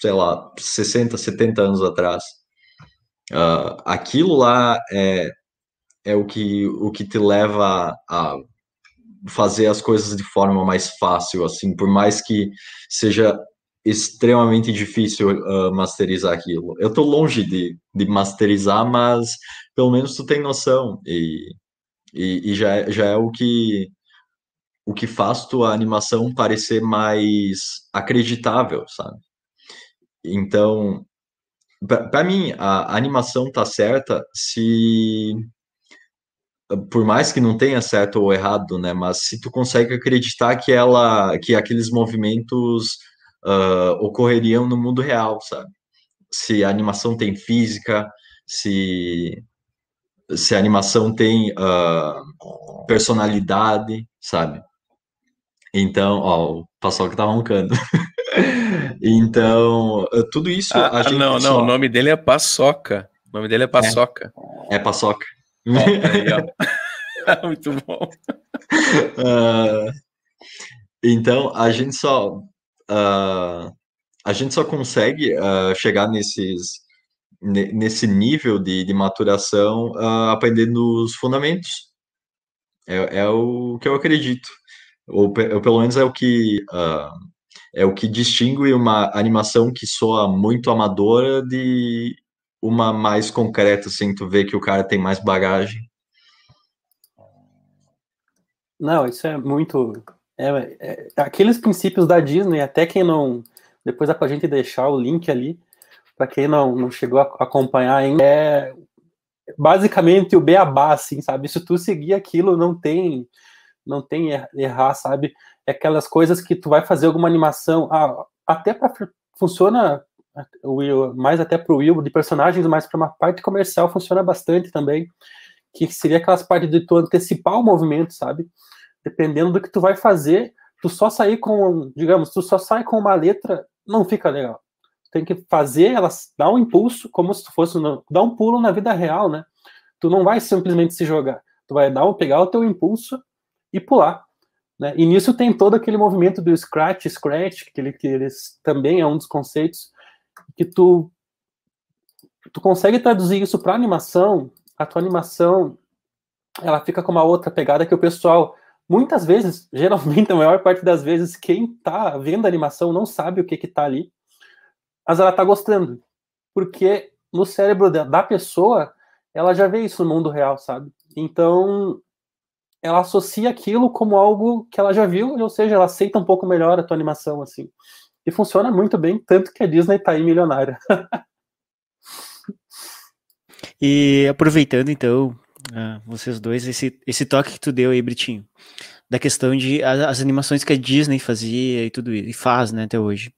sei lá, 60, 70 anos atrás. Uh, aquilo lá é, é o, que, o que te leva a fazer as coisas de forma mais fácil, assim, por mais que seja extremamente difícil uh, masterizar aquilo. Eu tô longe de, de masterizar, mas pelo menos tu tem noção e, e, e já, já é o que o que faz tua animação parecer mais acreditável, sabe? Então, para mim, a animação tá certa se por mais que não tenha certo ou errado, né, mas se tu consegue acreditar que ela que aqueles movimentos uh, ocorreriam no mundo real, sabe? Se a animação tem física, se, se a animação tem uh, personalidade, sabe? Então, ó, o Paçoca tá roncando. *laughs* então, tudo isso ah, a gente. Não, não, só... o nome dele é Paçoca. O nome dele é Paçoca. É, é Paçoca. Oh, *laughs* aí, *laughs* Muito bom. Uh, então, a gente só uh, a gente só consegue uh, chegar nesses, nesse nível de, de maturação uh, aprendendo os fundamentos. É, é, o que eu acredito. Ou, ou pelo menos é o que é o que distingue uma animação que soa muito amadora de uma mais concreta, assim, tu vê que o cara tem mais bagagem. Não, isso é muito é, é, aqueles princípios da Disney, até quem não. Depois dá pra gente deixar o link ali, para quem não, não chegou a acompanhar ainda, é basicamente o beabá, assim, sabe? Se tu seguir aquilo, não tem não tem er, errar, sabe? É aquelas coisas que tu vai fazer alguma animação, ah, até para funciona Will, mais até para o Will, de personagens, mas para uma parte comercial funciona bastante também, que seria aquelas partes de tu antecipar o movimento, sabe? Dependendo do que tu vai fazer, tu só sair com, digamos, tu só sai com uma letra, não fica legal. Tu tem que fazer ela dar um impulso, como se tu fosse dar um pulo na vida real, né? Tu não vai simplesmente se jogar, tu vai dar pegar o teu impulso e pular. Né? E nisso tem todo aquele movimento do scratch, scratch, que, ele, que eles também é um dos conceitos que tu tu consegue traduzir isso para animação, a tua animação ela fica com uma outra pegada que o pessoal muitas vezes, *laughs* geralmente a maior parte das vezes, quem tá vendo a animação não sabe o que que tá ali, mas ela tá gostando, porque no cérebro da pessoa ela já vê isso no mundo real, sabe? Então ela associa aquilo como algo que ela já viu, ou seja, ela aceita um pouco melhor a tua animação assim. E funciona muito bem, tanto que a Disney tá aí milionária. *laughs* e aproveitando então, ah, vocês dois, esse, esse toque que tu deu aí, Britinho, da questão de as, as animações que a Disney fazia e tudo isso, e faz, né, até hoje.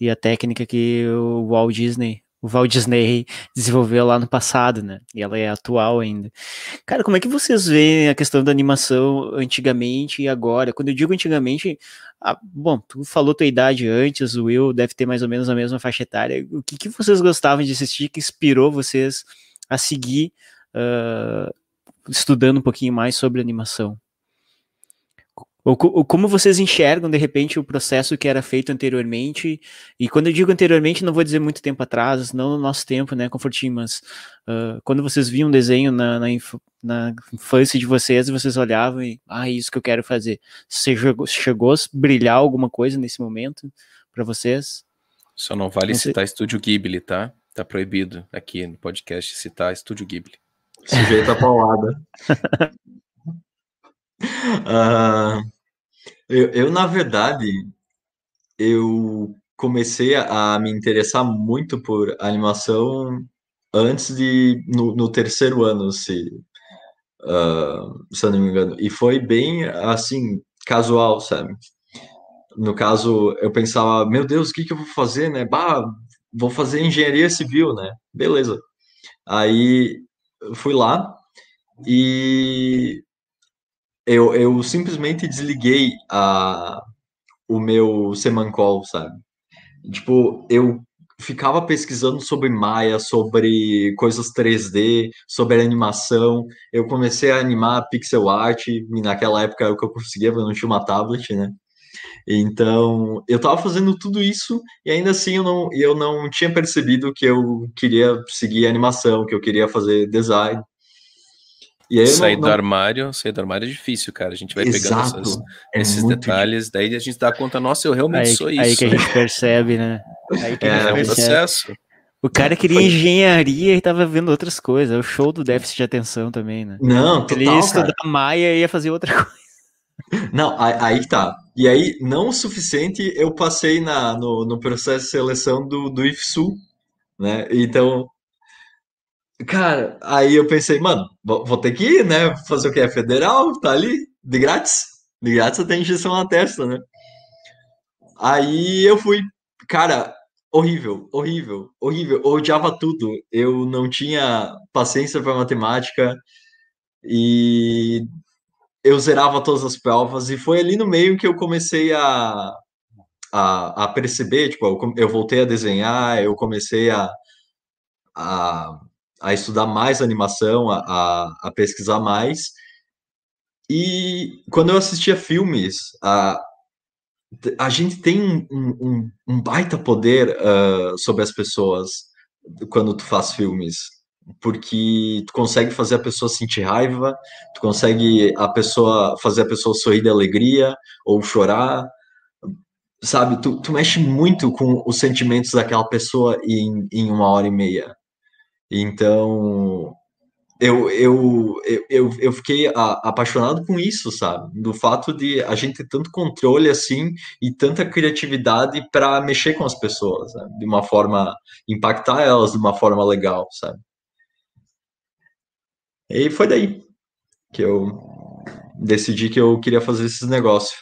E a técnica que o Walt Disney, o Walt Disney desenvolveu lá no passado, né? E ela é atual ainda. Cara, como é que vocês veem a questão da animação antigamente e agora? Quando eu digo antigamente, ah, bom, tu falou tua idade antes, o Will deve ter mais ou menos a mesma faixa etária. O que, que vocês gostavam de assistir que inspirou vocês a seguir uh, estudando um pouquinho mais sobre animação? Ou, ou, como vocês enxergam, de repente, o processo que era feito anteriormente? E quando eu digo anteriormente, não vou dizer muito tempo atrás, não no nosso tempo, né, Confortinho, mas uh, quando vocês viam um desenho na, na, inf na, infância de vocês, vocês olhavam e, ah, é isso que eu quero fazer. Você chegou, chegou a brilhar alguma coisa nesse momento para vocês? Só não vale não citar Estúdio Ghibli, tá? Tá proibido aqui no podcast citar Estúdio Ghibli. Sujeito a paulada. uh, *laughs* eu, eu, na verdade, eu comecei a me interessar muito por animação antes de no, no terceiro ano, se, uh, se eu não me engano. E foi bem assim, casual, sabe? No caso, eu pensava, meu Deus, o que, que eu vou fazer, né? Bah, vou fazer engenharia civil, né? Beleza. Aí fui lá e eu, eu simplesmente desliguei a, o meu Semancol, sabe? Tipo, eu ficava pesquisando sobre Maya, sobre coisas 3D, sobre animação. Eu comecei a animar pixel art, e naquela época era o que eu conseguia, eu não tinha uma tablet, né? Então, eu tava fazendo tudo isso e ainda assim eu não, eu não tinha percebido que eu queria seguir animação, que eu queria fazer design. E aí sair não, do armário, sair do armário é difícil, cara. A gente vai Exato. pegando essas, é esses detalhes, difícil. daí a gente dá conta, nossa, eu realmente aí, sou isso. Aí que a gente percebe, né? Aí que é, a gente é percebe. um processo. O cara queria Foi. engenharia e tava vendo outras coisas. É o show do déficit de atenção também, né? Não, total, Ele ia estudar cara. Maia e ia fazer outra *laughs* coisa. Não, aí tá. E aí, não o suficiente, eu passei na, no, no processo de seleção do, do IFSU, né? Então, Cara, aí eu pensei, mano, vou ter que ir, né? Fazer o que? É federal, tá ali, de grátis. De grátis tem injeção na testa, né? Aí eu fui, cara, horrível, horrível, horrível. Eu odiava tudo. Eu não tinha paciência para matemática e eu zerava todas as provas. E foi ali no meio que eu comecei a, a, a perceber, tipo, eu, eu voltei a desenhar, eu comecei a, a a estudar mais animação, a, a, a pesquisar mais. E quando eu assistia filmes, a, a gente tem um, um, um baita poder uh, sobre as pessoas quando tu faz filmes, porque tu consegue fazer a pessoa sentir raiva, tu consegue a pessoa fazer a pessoa sorrir de alegria ou chorar, sabe? Tu, tu mexe muito com os sentimentos daquela pessoa em, em uma hora e meia. Então, eu, eu, eu, eu fiquei apaixonado com isso, sabe? Do fato de a gente ter tanto controle assim e tanta criatividade para mexer com as pessoas, né? de uma forma, impactar elas de uma forma legal, sabe? E foi daí que eu decidi que eu queria fazer esses negócios.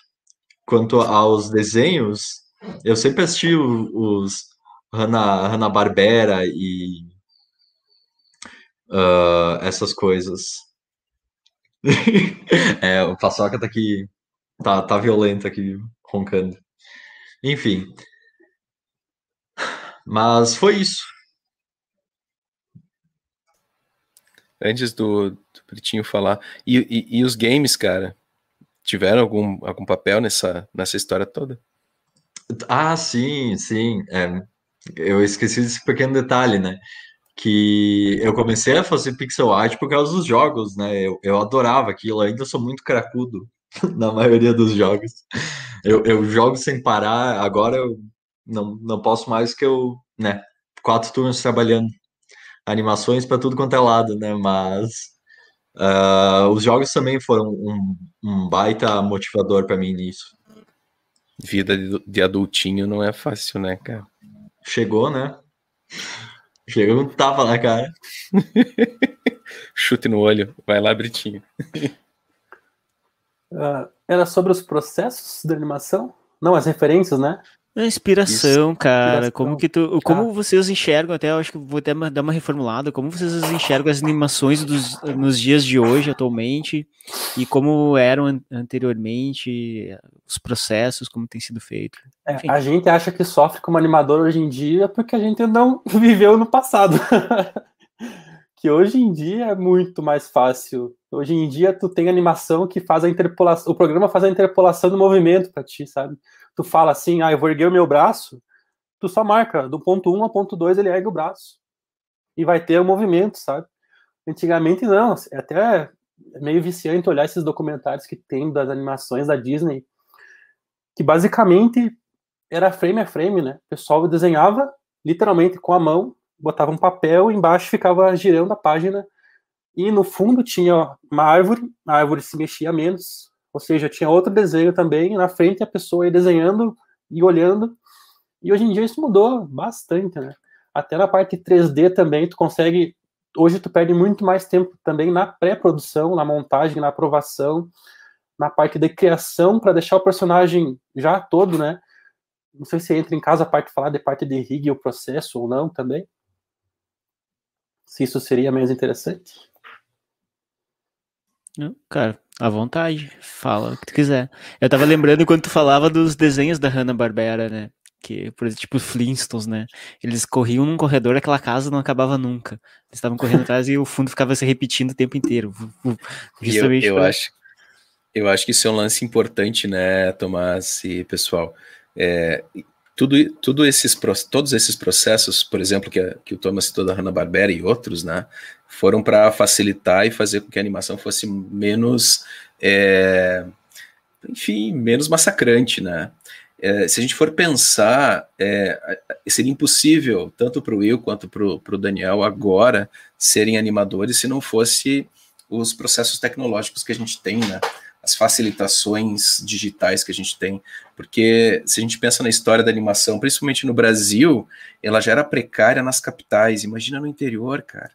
Quanto aos desenhos, eu sempre assisti os, Hanna, Hanna Barbera e uh, essas coisas. *laughs* é, o Paçoca tá aqui, tá, tá violento aqui, roncando. Enfim. Mas foi isso. Antes do, do Britinho falar. E, e, e, os games, cara? Tiveram algum, algum papel nessa, nessa história toda? Ah, sim, sim. É, eu esqueci desse pequeno detalhe, né? Que eu comecei a fazer pixel art por causa dos jogos, né? Eu, eu adorava aquilo, ainda sou muito cracudo *laughs* na maioria dos jogos. Eu, eu jogo sem parar, agora eu não, não posso mais que eu, né? Quatro turnos trabalhando. Animações para tudo quanto é lado, né? Mas uh, os jogos também foram um, um baita motivador para mim nisso. Vida de adultinho não é fácil, né, cara? Chegou, né? Chegou um tava na cara. *laughs* Chute no olho. Vai lá, Britinho. Uh, era sobre os processos da animação? Não, as referências, né? A inspiração, Isso. cara. Inspiração. Como que tu, como vocês enxergam? Até eu acho que vou até dar uma reformulada. Como vocês enxergam as animações dos, nos dias de hoje, atualmente, e como eram anteriormente, os processos, como tem sido feito. É, a gente acha que sofre como animador hoje em dia porque a gente não *laughs* viveu no passado. *laughs* que hoje em dia é muito mais fácil. Hoje em dia tu tem animação que faz a interpolação, o programa faz a interpolação do movimento para ti, sabe? Tu fala assim, ah, eu vou erguer o meu braço, tu só marca do ponto 1 ao ponto 2 ele ergue o braço. E vai ter o um movimento, sabe? Antigamente não, é até meio viciante olhar esses documentários que tem das animações da Disney, que basicamente era frame a frame, né? O pessoal desenhava literalmente com a mão, botava um papel, embaixo ficava girando a página e no fundo tinha uma árvore, a árvore se mexia menos, ou seja, tinha outro desenho também, na frente a pessoa ia desenhando e olhando. E hoje em dia isso mudou bastante, né? Até na parte 3D também, tu consegue. Hoje tu perde muito mais tempo também na pré-produção, na montagem, na aprovação, na parte de criação, para deixar o personagem já todo, né? Não sei se entra em casa a parte de falar de parte de rig e o processo ou não também. Se isso seria mais interessante. Cara, à vontade, fala o que tu quiser. Eu tava lembrando quando tu falava dos desenhos da Hanna-Barbera, né? Que, por exemplo, tipo Flintstones, né? Eles corriam num corredor, aquela casa não acabava nunca. Eles estavam correndo *laughs* atrás e o fundo ficava se repetindo o tempo inteiro. Justamente eu, eu pra... acho, eu acho que isso é um lance importante, né, Tomás e pessoal. É, tudo, tudo esses, todos esses processos, por exemplo, que, que o Thomas citou da Hanna-Barbera e outros, né, foram para facilitar e fazer com que a animação fosse menos, é, enfim, menos massacrante, né? É, se a gente for pensar, é, seria impossível, tanto para o Will quanto para o Daniel, agora serem animadores se não fosse os processos tecnológicos que a gente tem, né? As facilitações digitais que a gente tem, porque se a gente pensa na história da animação, principalmente no Brasil, ela já era precária nas capitais, imagina no interior, cara.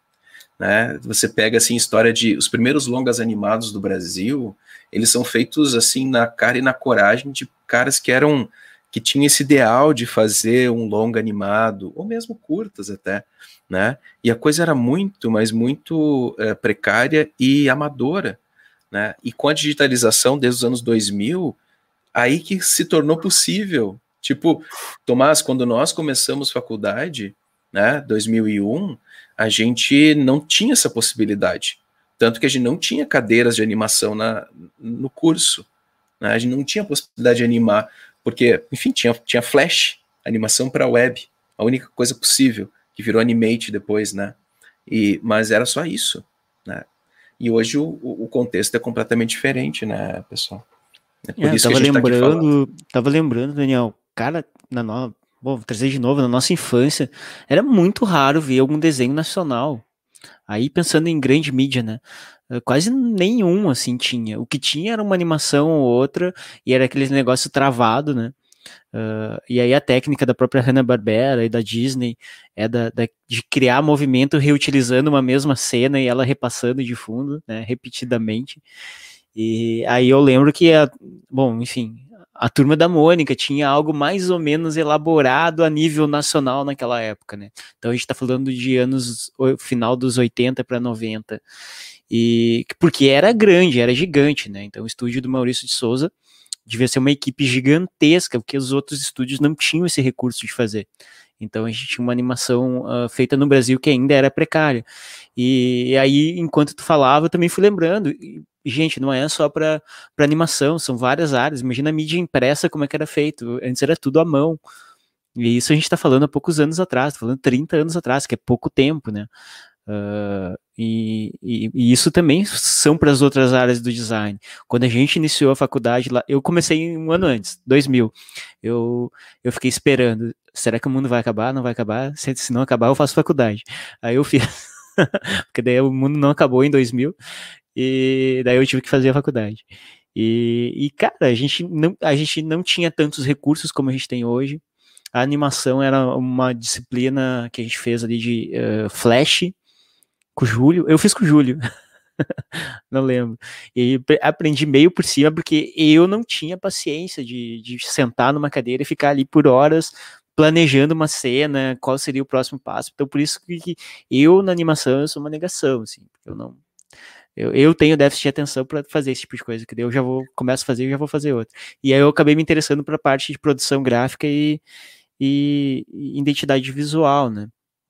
Né? Você pega assim história de os primeiros longas animados do Brasil, eles são feitos assim na cara e na coragem de caras que eram que tinham esse ideal de fazer um longa animado ou mesmo curtas até, né? E a coisa era muito, mas muito é, precária e amadora, né? E com a digitalização desde os anos 2000, aí que se tornou possível. Tipo, Tomás, quando nós começamos faculdade, né, 2001, a gente não tinha essa possibilidade. Tanto que a gente não tinha cadeiras de animação na, no curso. Né? A gente não tinha possibilidade de animar, porque, enfim, tinha, tinha flash, animação para web, a única coisa possível, que virou animate depois, né? E, mas era só isso, né? E hoje o, o contexto é completamente diferente, né, pessoal? É por é, isso tava que a gente lembrando, tá tava lembrando, Daniel, cara, na nova vou trazer de novo, na nossa infância, era muito raro ver algum desenho nacional. Aí pensando em grande mídia, né? Eh, quase nenhum assim tinha. O que tinha era uma animação ou outra, e era aquele negócio travado, né? Uh, e aí a técnica da própria Hanna-Barbera e da Disney é da, da, de criar movimento reutilizando uma mesma cena e ela repassando de fundo, né, repetidamente. E aí eu lembro que, a, bom, enfim, a turma da Mônica tinha algo mais ou menos elaborado a nível nacional naquela época, né? Então a gente está falando de anos final dos 80 para 90. E porque era grande, era gigante, né? Então o estúdio do Maurício de Souza devia ser uma equipe gigantesca, porque os outros estúdios não tinham esse recurso de fazer. Então a gente tinha uma animação uh, feita no Brasil que ainda era precária. E, e, aí, enquanto tu falava, eu também fui lembrando. E, gente, não é só para animação, são várias áreas. Imagina a mídia impressa, como é que era feito. Antes era tudo à mão. E isso a gente está falando há poucos anos atrás, falando 30 anos atrás, que é pouco tempo, né? Uh, e, e, e, isso também são para as outras áreas do design. Quando a gente iniciou a faculdade lá, eu comecei um ano antes, 2000. Eu, eu fiquei esperando, será que o mundo vai acabar? Não vai acabar? Se, se não acabar, eu faço faculdade. Aí eu fiz, *laughs* porque daí o mundo não acabou em 2000, e daí eu tive que fazer a faculdade. E, e cara, a gente, não, a gente não tinha tantos recursos como a gente tem hoje. A animação era uma disciplina que a gente fez ali de uh, flash, com o Júlio. Eu fiz com o Júlio. *laughs* não lembro. E aprendi meio por cima, porque eu não tinha paciência de, de sentar numa cadeira e ficar ali por horas planejando uma cena, qual seria o próximo passo. Então, por isso que eu, na animação, eu sou uma negação, assim, eu não. Eu, eu tenho déficit de atenção para fazer esse tipo de coisa, que daí eu já vou, começo a fazer e já vou fazer outra. E aí eu acabei me interessando para a parte de produção gráfica e, e, e identidade visual, né?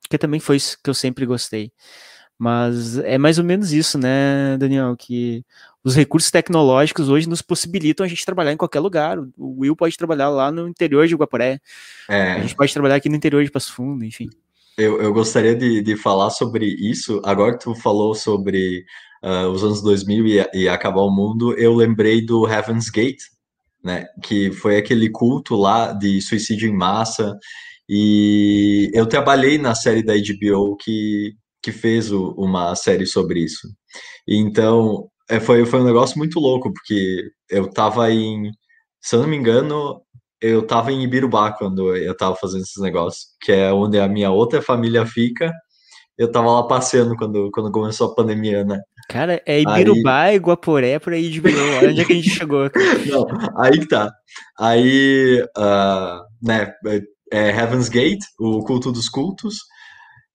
Que também foi isso que eu sempre gostei. Mas é mais ou menos isso, né, Daniel? Que os recursos tecnológicos hoje nos possibilitam a gente trabalhar em qualquer lugar. O Will pode trabalhar lá no interior de Guaporé. É. A gente pode trabalhar aqui no interior de Passo Fundo, enfim. Eu, eu gostaria de, de falar sobre isso. Agora que tu falou sobre uh, os anos 2000 e, e acabar o mundo, eu lembrei do Heaven's Gate, né? Que foi aquele culto lá de suicídio em massa. E eu trabalhei na série da HBO que que fez o, uma série sobre isso. Então, é, foi, foi um negócio muito louco, porque eu tava em, se eu não me engano, eu tava em Ibirubá quando eu tava fazendo esses negócios, que é onde a minha outra família fica. Eu tava lá passeando quando, quando começou a pandemia, né? Cara, é Ibirubá, aí... Guaporé, por aí de Bilão. Onde é que a gente chegou? *laughs* Não, aí que tá. Aí, uh, né, é, é Heaven's Gate, o culto dos cultos,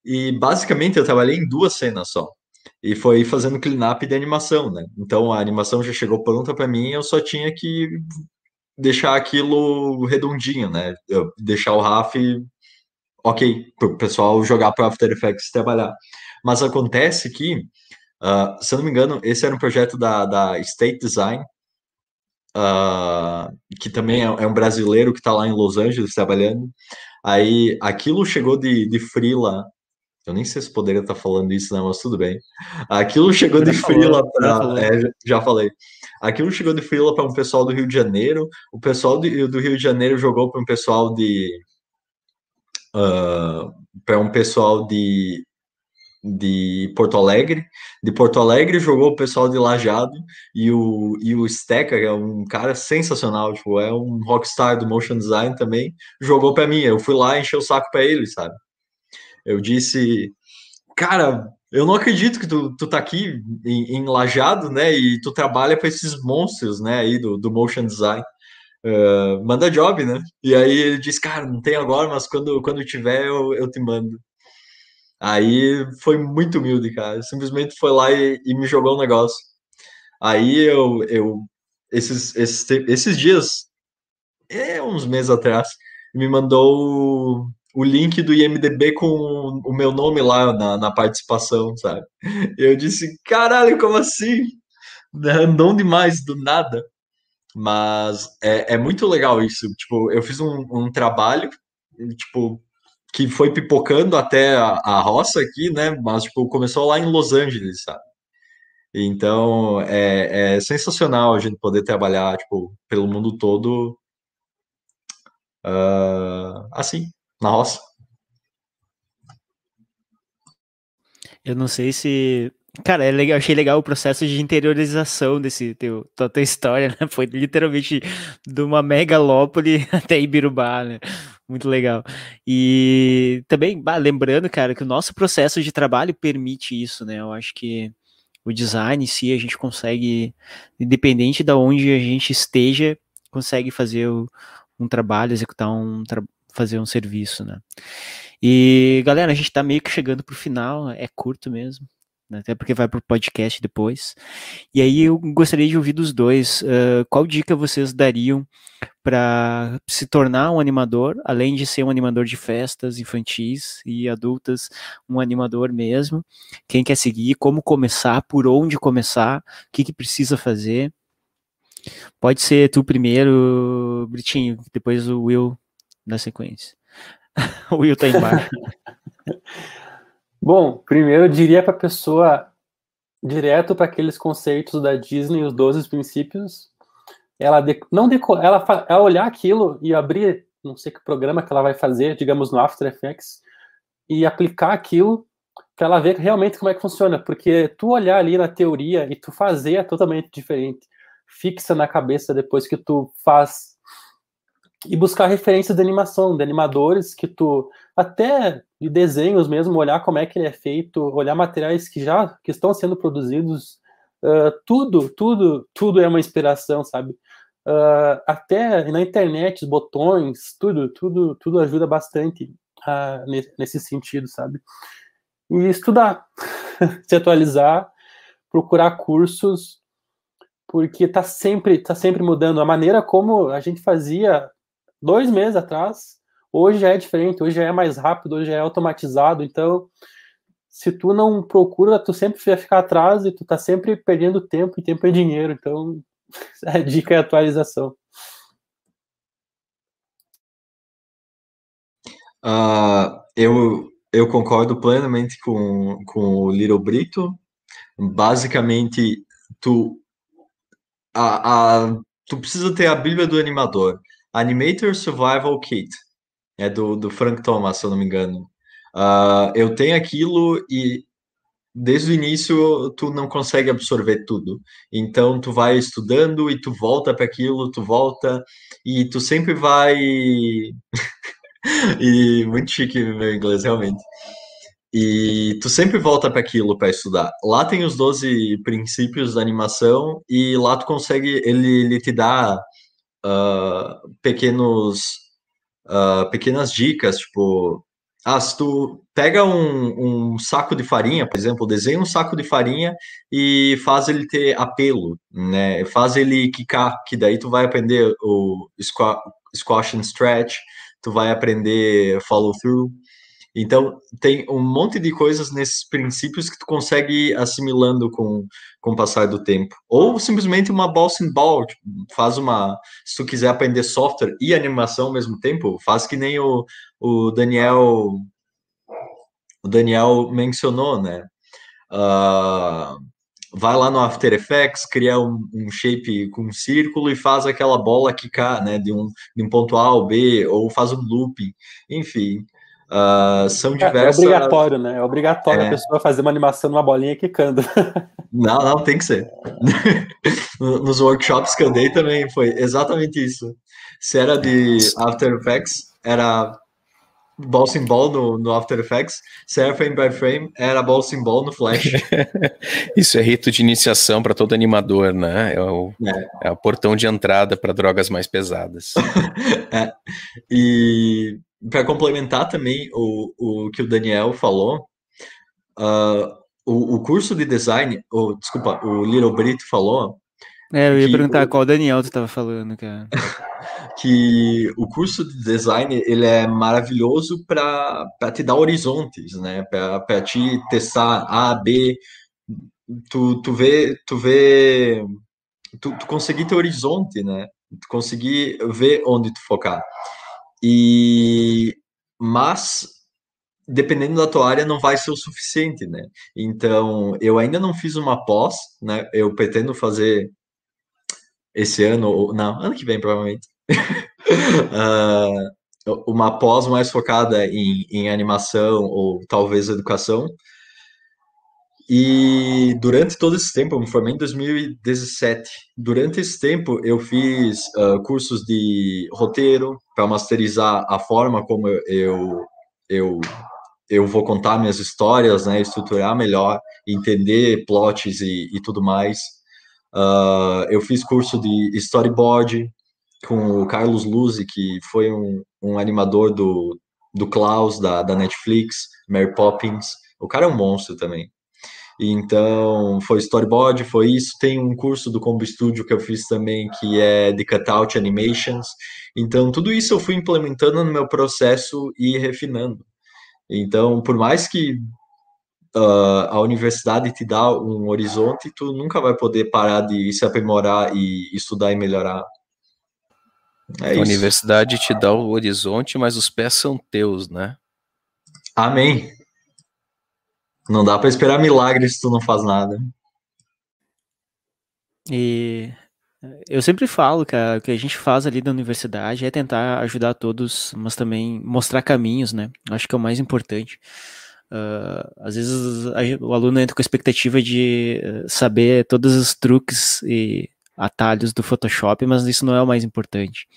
e basicamente eu trabalhei em duas cenas só. E foi fazendo cleanup de animação, né? Então a animação já chegou pronta para mim, eu só tinha que deixar aquilo redondinho, né? Eu deixar o RAF ok, para o pessoal jogar para After Effects trabalhar. Mas acontece que, uh, se eu não me engano, esse era um projeto da, da State Design, uh, que também é, é, um brasileiro que está lá em Los Angeles trabalhando. Aí aquilo chegou de, de freela eu nem sei se poderia estar falando isso, né? Mas tudo bem. Aquilo chegou de frila para. É, já falei. Aquilo chegou de frila para um pessoal do Rio de Janeiro. O pessoal de, do Rio de Janeiro jogou para um pessoal de. Uh, para um pessoal de, de Porto Alegre. De Porto Alegre jogou o pessoal de Lajado. E o, e o Stecker, é um cara sensacional, tipo, é um rockstar do motion design também, jogou para mim. Eu fui lá encher o saco para ele, sabe? Eu disse, cara, eu não acredito que tu, tu tá aqui em, em Lajado, né? E tu trabalha para esses monstros, né? Aí do, do motion design. Uh, manda job, né? E aí ele disse, cara, não tem agora, mas quando, quando tiver eu, eu te mando. Aí foi muito humilde, cara. Simplesmente foi lá e, e me jogou um negócio. Aí eu, eu esses, esses, esses dias, é, uns meses atrás, me mandou o link do IMDB com o meu nome lá na, na participação, sabe? Eu disse, caralho, como assim? Andou demais, do nada. Mas é, é muito legal isso. Tipo, eu fiz um, um trabalho, tipo, que foi pipocando até a, a roça aqui, né? Mas, tipo, começou lá em Los Angeles, sabe? Então, é, é sensacional a gente poder trabalhar, tipo, pelo mundo todo uh, assim, na roça. Eu não sei se. Cara, é legal, achei legal o processo de interiorização desse teu, tua, tua história, *laughs* né? Foi literalmente de uma megalópole *laughs* até Ibirubá, né? Muito legal. E também, bah, lembrando, cara, que o nosso processo de trabalho permite isso, né? Eu acho que o design em si a gente consegue, independente de onde a gente esteja, consegue fazer o, um trabalho, executar um fazer um serviço, né? E galera, a gente tá meio que chegando pro final, é curto mesmo né? até porque vai para o podcast depois. E aí eu gostaria de ouvir dos dois, uh, qual dica vocês dariam para se tornar um animador, além de ser um animador de festas infantis e adultas, um animador mesmo. Quem quer seguir, como começar, por onde começar, o que, que precisa fazer. Pode ser tu primeiro, Britinho, depois o Will na sequência. *laughs* o Will tá embaixo. *laughs* Bom, primeiro eu diria para a pessoa direto para aqueles conceitos da Disney, os 12 princípios, ela de, não deco, ela, ela olhar aquilo e abrir, não sei que programa que ela vai fazer, digamos no After Effects, e aplicar aquilo para ela ver realmente como é que funciona, porque tu olhar ali na teoria e tu fazer é totalmente diferente. Fixa na cabeça depois que tu faz e buscar referências de animação, de animadores que tu até de desenhos mesmo, olhar como é que ele é feito, olhar materiais que já que estão sendo produzidos, uh, tudo, tudo, tudo é uma inspiração, sabe? Uh, até na internet, botões, tudo, tudo, tudo ajuda bastante uh, nesse sentido, sabe? E estudar, *laughs* se atualizar, procurar cursos, porque tá sempre, tá sempre mudando a maneira como a gente fazia dois meses atrás, hoje já é diferente, hoje já é mais rápido, hoje já é automatizado, então se tu não procura, tu sempre vai ficar atrás e tu tá sempre perdendo tempo, e tempo é dinheiro, então *laughs* a dica é atualização. Uh, eu, eu concordo plenamente com, com o Little Brito. Basicamente, tu, a, a, tu precisa ter a Bíblia do animador. Animator Survival Kit. É do, do Frank Thomas, se eu não me engano. Uh, eu tenho aquilo e desde o início tu não consegue absorver tudo. Então tu vai estudando e tu volta para aquilo, tu volta e tu sempre vai *laughs* e muito chique meu inglês realmente. E tu sempre volta para aquilo para estudar. Lá tem os 12 princípios da animação e lá tu consegue ele, ele te dá uh, pequenos, uh, pequenas dicas, tipo, ah, se tu pega um, um, saco de farinha, por exemplo, desenha um saco de farinha e faz ele ter apelo, né? Faz ele quicar, que daí tu vai aprender o squash and stretch, tu vai aprender follow through. Então, tem um monte de coisas nesses princípios que tu consegue assimilando com, com o passar do tempo. Ou simplesmente uma bouncing ball, tipo, faz uma... Se tu quiser aprender software e animação ao mesmo tempo, faz que nem o, o Daniel... O Daniel mencionou, né? Uh, vai lá no After Effects, cria um, um, shape com um círculo e faz aquela bola quicar, né, de um, de um ponto A ao B, ou faz um looping, enfim, Uh, são diversas. É, é obrigatório, né? É obrigatório é... a pessoa fazer uma animação numa bolinha quicando. *laughs* Não, não, tem que ser. *laughs* Nos workshops que eu dei também foi exatamente isso. Se era de After Effects, era ball symbol no, no After Effects, se era frame by frame, era ball symbol no Flash. *laughs* isso é rito de iniciação para todo animador, né? É o, é. é o portão de entrada para drogas mais pesadas. é. E para complementar também o, o que o Daniel falou, uh, o, o, curso de design, o, desculpa, o Little Brito falou. É, eu ia perguntar o, qual Daniel tu estava falando, cara. *laughs* que o curso de design ele é maravilhoso para te dar horizontes, né? Para te testar A, B, tu, tu vê, tu vê, tu, tu conseguir ter horizonte, né? Tu conseguir ver onde tu focar. E mas dependendo da tua área não vai ser o suficiente, né? Então, eu ainda não fiz uma pós, né? Eu pretendo fazer esse ano ou não, ano que vem provavelmente. uh, *laughs* uma pós mais focada em, em animação ou talvez educação, e durante todo esse tempo, eu me formei em 2017. Durante esse tempo, eu fiz uh, cursos de roteiro para masterizar a forma como eu, eu, eu vou contar minhas histórias, né, estruturar melhor, entender plots e, e tudo mais. Uh, eu fiz curso de storyboard, com o Carlos Luzi, que foi um, um animador do, do Klaus, da, da Netflix, Mary Poppins. O cara é um monstro também. Então, foi storyboard, foi isso. Tem um curso do Combo Studio que eu fiz também, que é de cutout animations. Então, tudo isso eu fui implementando no meu processo e refinando. Então, por mais que uh, a universidade te dá um horizonte, tu nunca vai poder parar de se aprimorar e estudar e melhorar. É a isso. universidade te dá o horizonte, mas os pés são teus, né? Amém. Não dá para esperar milagres se tu não faz nada. E eu sempre falo que o que a gente faz ali da universidade é tentar ajudar todos, mas também mostrar caminhos, né? Acho que é o mais importante. Uh, às vezes o aluno entra com a expectativa de eh, saber todos os truques e atalhos do Photoshop, mas isso não é o mais importante.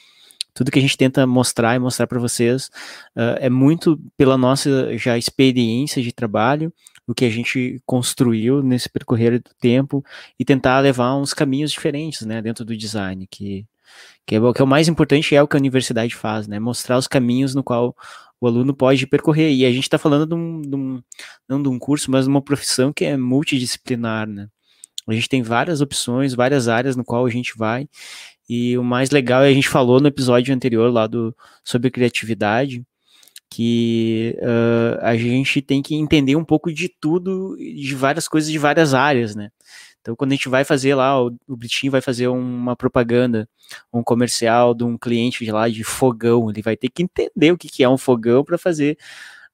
Tudo que a gente tenta mostrar e mostrar para vocês uh, é muito pela nossa já experiência de trabalho, o que a gente construiu nesse percorrer do tempo e tentar levar uns caminhos diferentes, né, dentro do design, que que é, que é o mais importante é o que a universidade faz, né, mostrar os caminhos no qual o aluno pode percorrer. E a gente está falando de um, de um, não de um curso, mas de uma profissão que é multidisciplinar, né? A gente tem várias opções, várias áreas no qual a gente vai. E o mais legal é a gente falou no episódio anterior lá do sobre criatividade, que uh, a gente tem que entender um pouco de tudo, de várias coisas de várias áreas, né? Então, quando a gente vai fazer lá, o, o Britinho vai fazer uma propaganda, um comercial de um cliente de lá de fogão, ele vai ter que entender o que, que é um fogão para fazer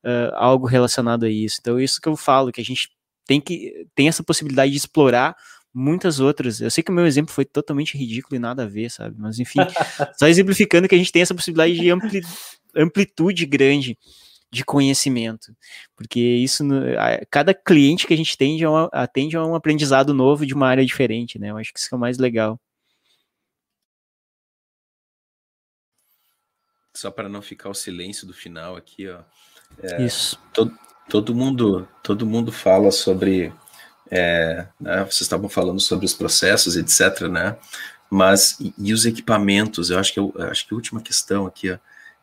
uh, algo relacionado a isso. Então, isso que eu falo, que a gente tem que tem essa possibilidade de explorar muitas outras. Eu sei que o meu exemplo foi totalmente ridículo e nada a ver, sabe? Mas enfim, *laughs* só exemplificando que a gente tem essa possibilidade de ampli amplitude grande de conhecimento, porque isso, cada cliente que a gente tem atende a um aprendizado novo de uma área diferente, né? Eu acho que isso é o mais legal. Só para não ficar o silêncio do final aqui, ó. É, isso. Todo, todo mundo, todo mundo fala sobre, é, né, vocês estavam falando sobre os processos, etc, né? Mas e, e os equipamentos? Eu acho que eu, acho que a última questão aqui, ó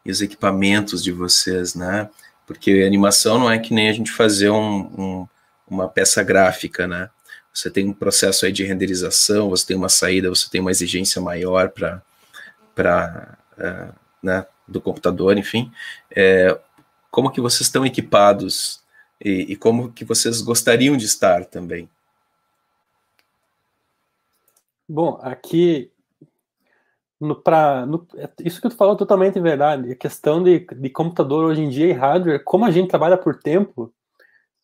e os equipamentos de vocês, né? Porque animação não é que nem a gente fazer um, um, uma peça gráfica, né? Você tem um processo aí de renderização, você tem uma saída, você tem uma exigência maior para para uh, é, né, do computador, enfim. É, como que vocês estão equipados e, e como que vocês gostariam de estar também? Bom, aqui no, pra, no, é, isso que tu falou totalmente verdade. A questão de, de computador hoje em dia e hardware, como a gente trabalha por tempo,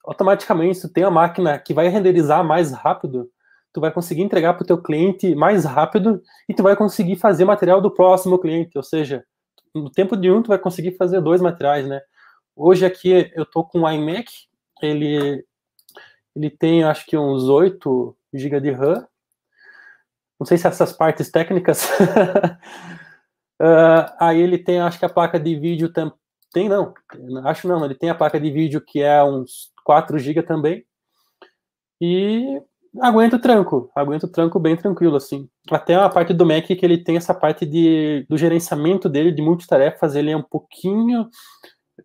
automaticamente tu tem a máquina que vai renderizar mais rápido, tu vai conseguir entregar para o teu cliente mais rápido e tu vai conseguir fazer material do próximo cliente, ou seja, no tempo de um tu vai conseguir fazer dois materiais, né? Hoje aqui eu tô com o iMac, ele ele tem acho que uns 8 GB de RAM não sei se essas partes técnicas. uh, *laughs* aí ele tem, acho que a placa de vídeo tam, tem, não, acho não, ele tem a placa de vídeo que é uns 4 GB também. E aguenta o tranco, aguenta o tranco bem tranquilo, assim. Até a parte do Mac que ele tem essa parte de, do gerenciamento dele, de multitarefas, ele é um pouquinho,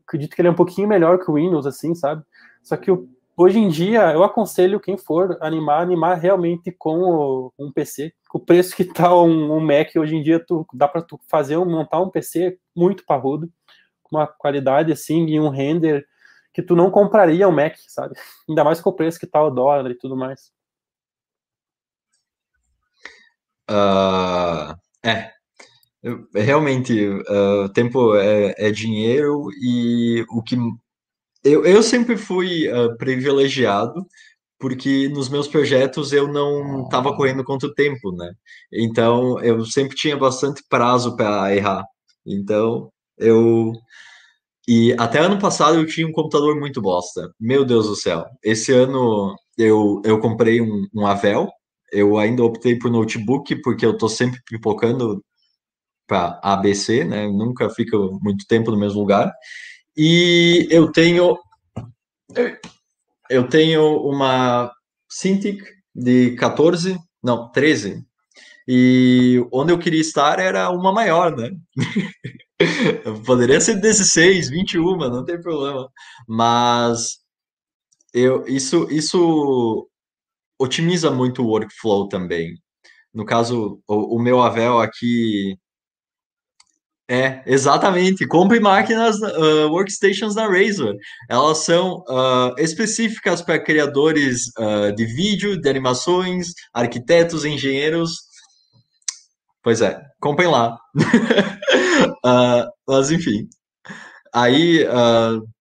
acredito que ele é um pouquinho melhor que o Windows, assim, sabe? Só que o hoje em dia, eu aconselho quem for animar, animar realmente com o, um PC. O preço que tá um, um, Mac hoje em dia, tu, dá para tu fazer, montar um PC muito parrudo, com uma qualidade assim, e um render que tu não compraria um Mac, sabe? *laughs* Ainda mais com o preço que tá o dólar e tudo mais. Uh, é, realmente, uh, tempo é, é, dinheiro e o que eu, eu sempre fui uh, privilegiado, porque nos meus projetos eu não estava correndo contra o tempo, né? Então eu sempre tinha bastante prazo para errar. Então eu. E até ano passado eu tinha um computador muito bosta. Meu Deus do céu. Esse ano eu, eu comprei um, um Avel. Eu ainda optei por notebook, porque eu tô sempre pipocando para ABC, né? nunca fico muito tempo no mesmo lugar. E eu tenho eu tenho uma Cintiq de 14, não, 13, e onde eu queria estar era uma maior, né? *laughs* Poderia ser 16, 21, não tem problema. Mas eu, isso, isso otimiza muito o workflow também. No caso, o, o meu Avel aqui é, exatamente. Compre máquinas, uh, workstations da Razer. Elas são uh, específicas para criadores uh, de vídeo, de animações, arquitetos, engenheiros. Pois é, comprem lá. *laughs* mas, enfim. Aí,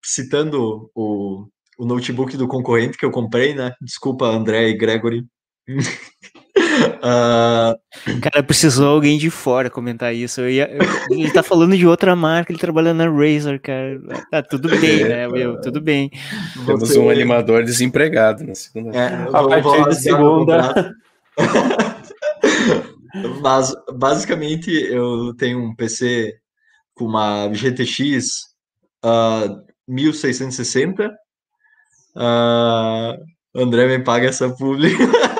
citando o, o notebook do concorrente que eu comprei, né? Desculpa, André e Gregory. *laughs* Uh... Cara, precisou alguém de fora comentar isso. Eu ia, eu, ele tá falando de outra marca, ele trabalha na Razer, cara. Tá tudo bem, né, meu? Tudo bem. Temos Você... um animador desempregado na segunda. É, a partir da segunda. Mas, *laughs* basicamente, eu tenho um PC com uma GTX uh, 1660. Uh, André me paga essa publi. *laughs*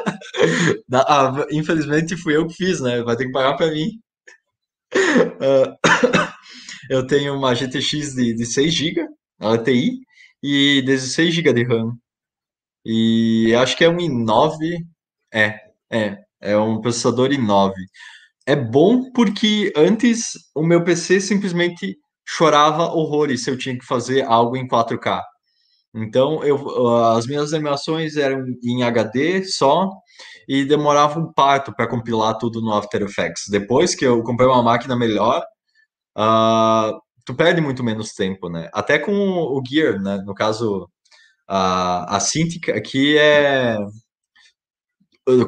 ah, infelizmente fui eu que fiz, né? Vai ter que pagar para mim. Uh, *coughs* eu tenho uma GTX de, de 6 GB, LTI, e 16 GB de RAM. E acho que é um i9. É, é. É um processador i9. É bom porque antes o meu PC simplesmente chorava horrores se eu tinha que fazer algo em 4K. Então, eu, as minhas animações eram em HD só e demorava um parto para compilar tudo no After Effects. Depois que eu comprei uma máquina melhor, uh, tu perde muito menos tempo, né? Até com o Gear, né? No caso, uh, a Cintiq aqui é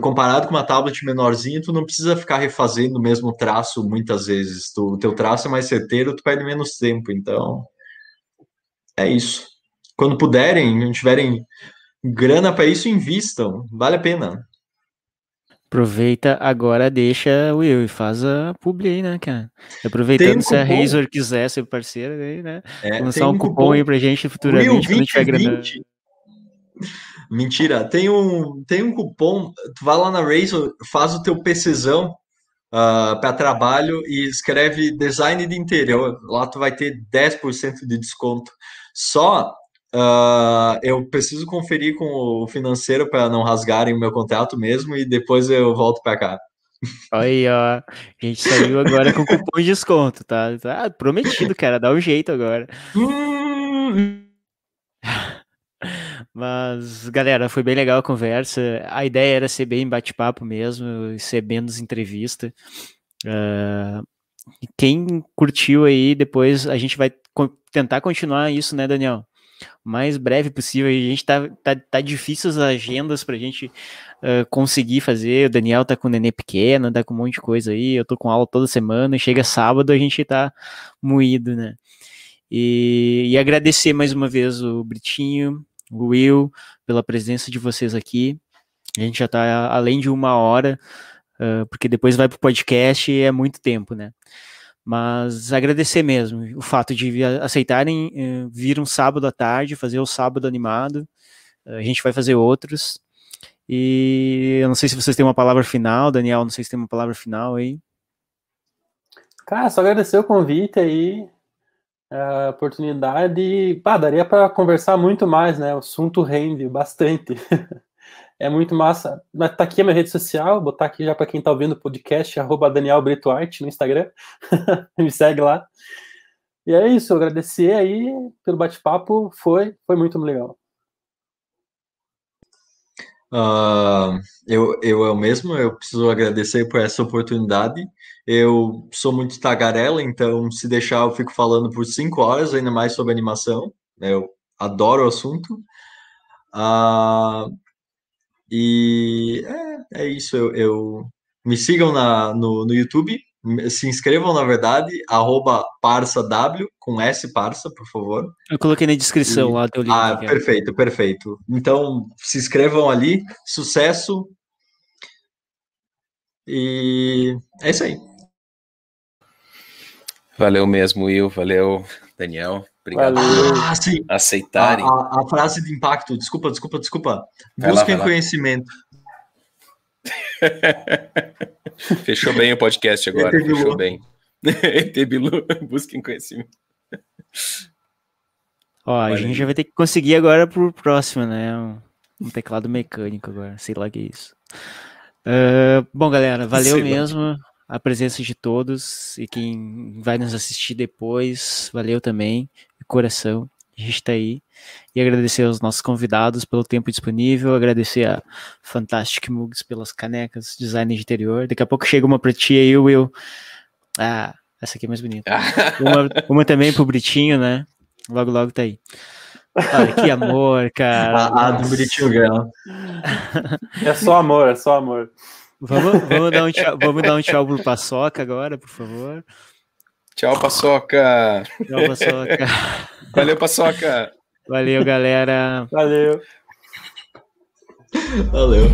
comparado com uma tablet menorzinha, tu não precisa ficar refazendo o mesmo traço muitas vezes. Tu, o teu traço é mais certeiro, tu perde menos tempo. Então, é isso quando puderem, não tiverem grana para isso, invistam. Vale a pena. Aproveita agora, deixa o Will e faz a publi aí, né, cara? Aproveitando um se a Razor quiser ser parceira aí, né? É, lançar um, um cupom, cupom aí pra gente futuramente Will, 20, quando grana. Mentira, tem um, tem um cupom, tu vai lá na Razor, faz o teu PCzão uh, ah, para trabalho e escreve design de interior, lá tu vai ter 10% de desconto. Só Uh, eu preciso conferir com o financeiro para não rasgarem o meu contrato mesmo e depois eu volto para cá. Aí, ó, a gente saiu agora com cupom de desconto, tá? tá prometido, cara, dá um jeito agora. *laughs* Mas, galera, foi bem legal a conversa. A ideia era ser bem bate-papo mesmo, ser menos entrevista. Uh, quem curtiu aí, depois a gente vai tentar continuar isso, né, Daniel? Mais breve possível. A gente tá, tá, tá difícil as agendas pra gente uh, conseguir fazer. O Daniel tá com o nenê pequeno, tá com um monte de coisa aí. Eu tô com aula toda semana. Chega sábado, a gente tá moído, né? E, e agradecer mais uma vez o Britinho, o Will, pela presença de vocês aqui. A gente já tá além de uma hora, uh, porque depois vai pro podcast e é muito tempo, né? Mas agradecer mesmo o fato de aceitarem eh, vir um sábado à tarde, fazer o sábado animado. A gente vai fazer outros. E eu não sei se vocês têm uma palavra final, Daniel, não sei se tem uma palavra final aí. Cara, só agradecer o convite aí, a oportunidade. Pá, daria para conversar muito mais, né? O assunto rende bastante. *laughs* É muito massa. Mas tá aqui a minha rede social, vou botar aqui já para quem tá ouvindo o podcast, arroba Daniel Brito Arte no Instagram. *laughs* Me segue lá. E é isso, agradecer aí pelo bate-papo, foi, foi muito legal. Uh, eu, eu, eu mesmo, eu preciso agradecer por essa oportunidade. Eu sou muito tagarela, então se deixar eu fico falando por cinco horas, ainda mais sobre animação. Eu adoro o assunto. Uh, e é, é isso. Eu, eu, me sigam na, no, no YouTube, se inscrevam, na verdade, arroba parsaw, com S parsa, por favor. Eu coloquei na descrição e, lá teu link. Ah, perfeito, perfeito. Então, se inscrevam ali, sucesso. E é isso aí. Valeu mesmo, Will. Valeu, Daniel. Obrigado ah, sim. aceitarem. A, a, a, frase de impacto, desculpa, desculpa, desculpa. Busquem conhecimento. *laughs* Fechou bem o podcast agora. Fechou bem. *laughs* ET Bilu, *laughs* busquem conhecimento. Ó, a gente já vai ter que conseguir agora pro próximo, né? Um, um teclado mecânico agora, sei lá o que é isso. Uh, bom, galera, valeu sei mesmo lá. A presença de todos e quem vai nos assistir depois, valeu também, de coração. A gente tá aí. E agradecer aos nossos convidados pelo tempo disponível, agradecer a Fantastic Mugs pelas canecas, design de interior. Daqui a pouco chega uma pra ti aí, Will. Ah, essa aqui é mais bonita. *laughs* uma, uma também pro Britinho, né? Logo, logo tá aí. Olha, que amor, cara. A, a do Britinho ganha. *laughs* É só amor, é só amor. Vamos, vamos, dar, um tchau, vamos dar um tchau pro Paçoca agora, por favor. Tchau, Paçoca. Tchau, Paçoca. Valeu, Paçoca. Valeu, galera. Valeu. Valeu.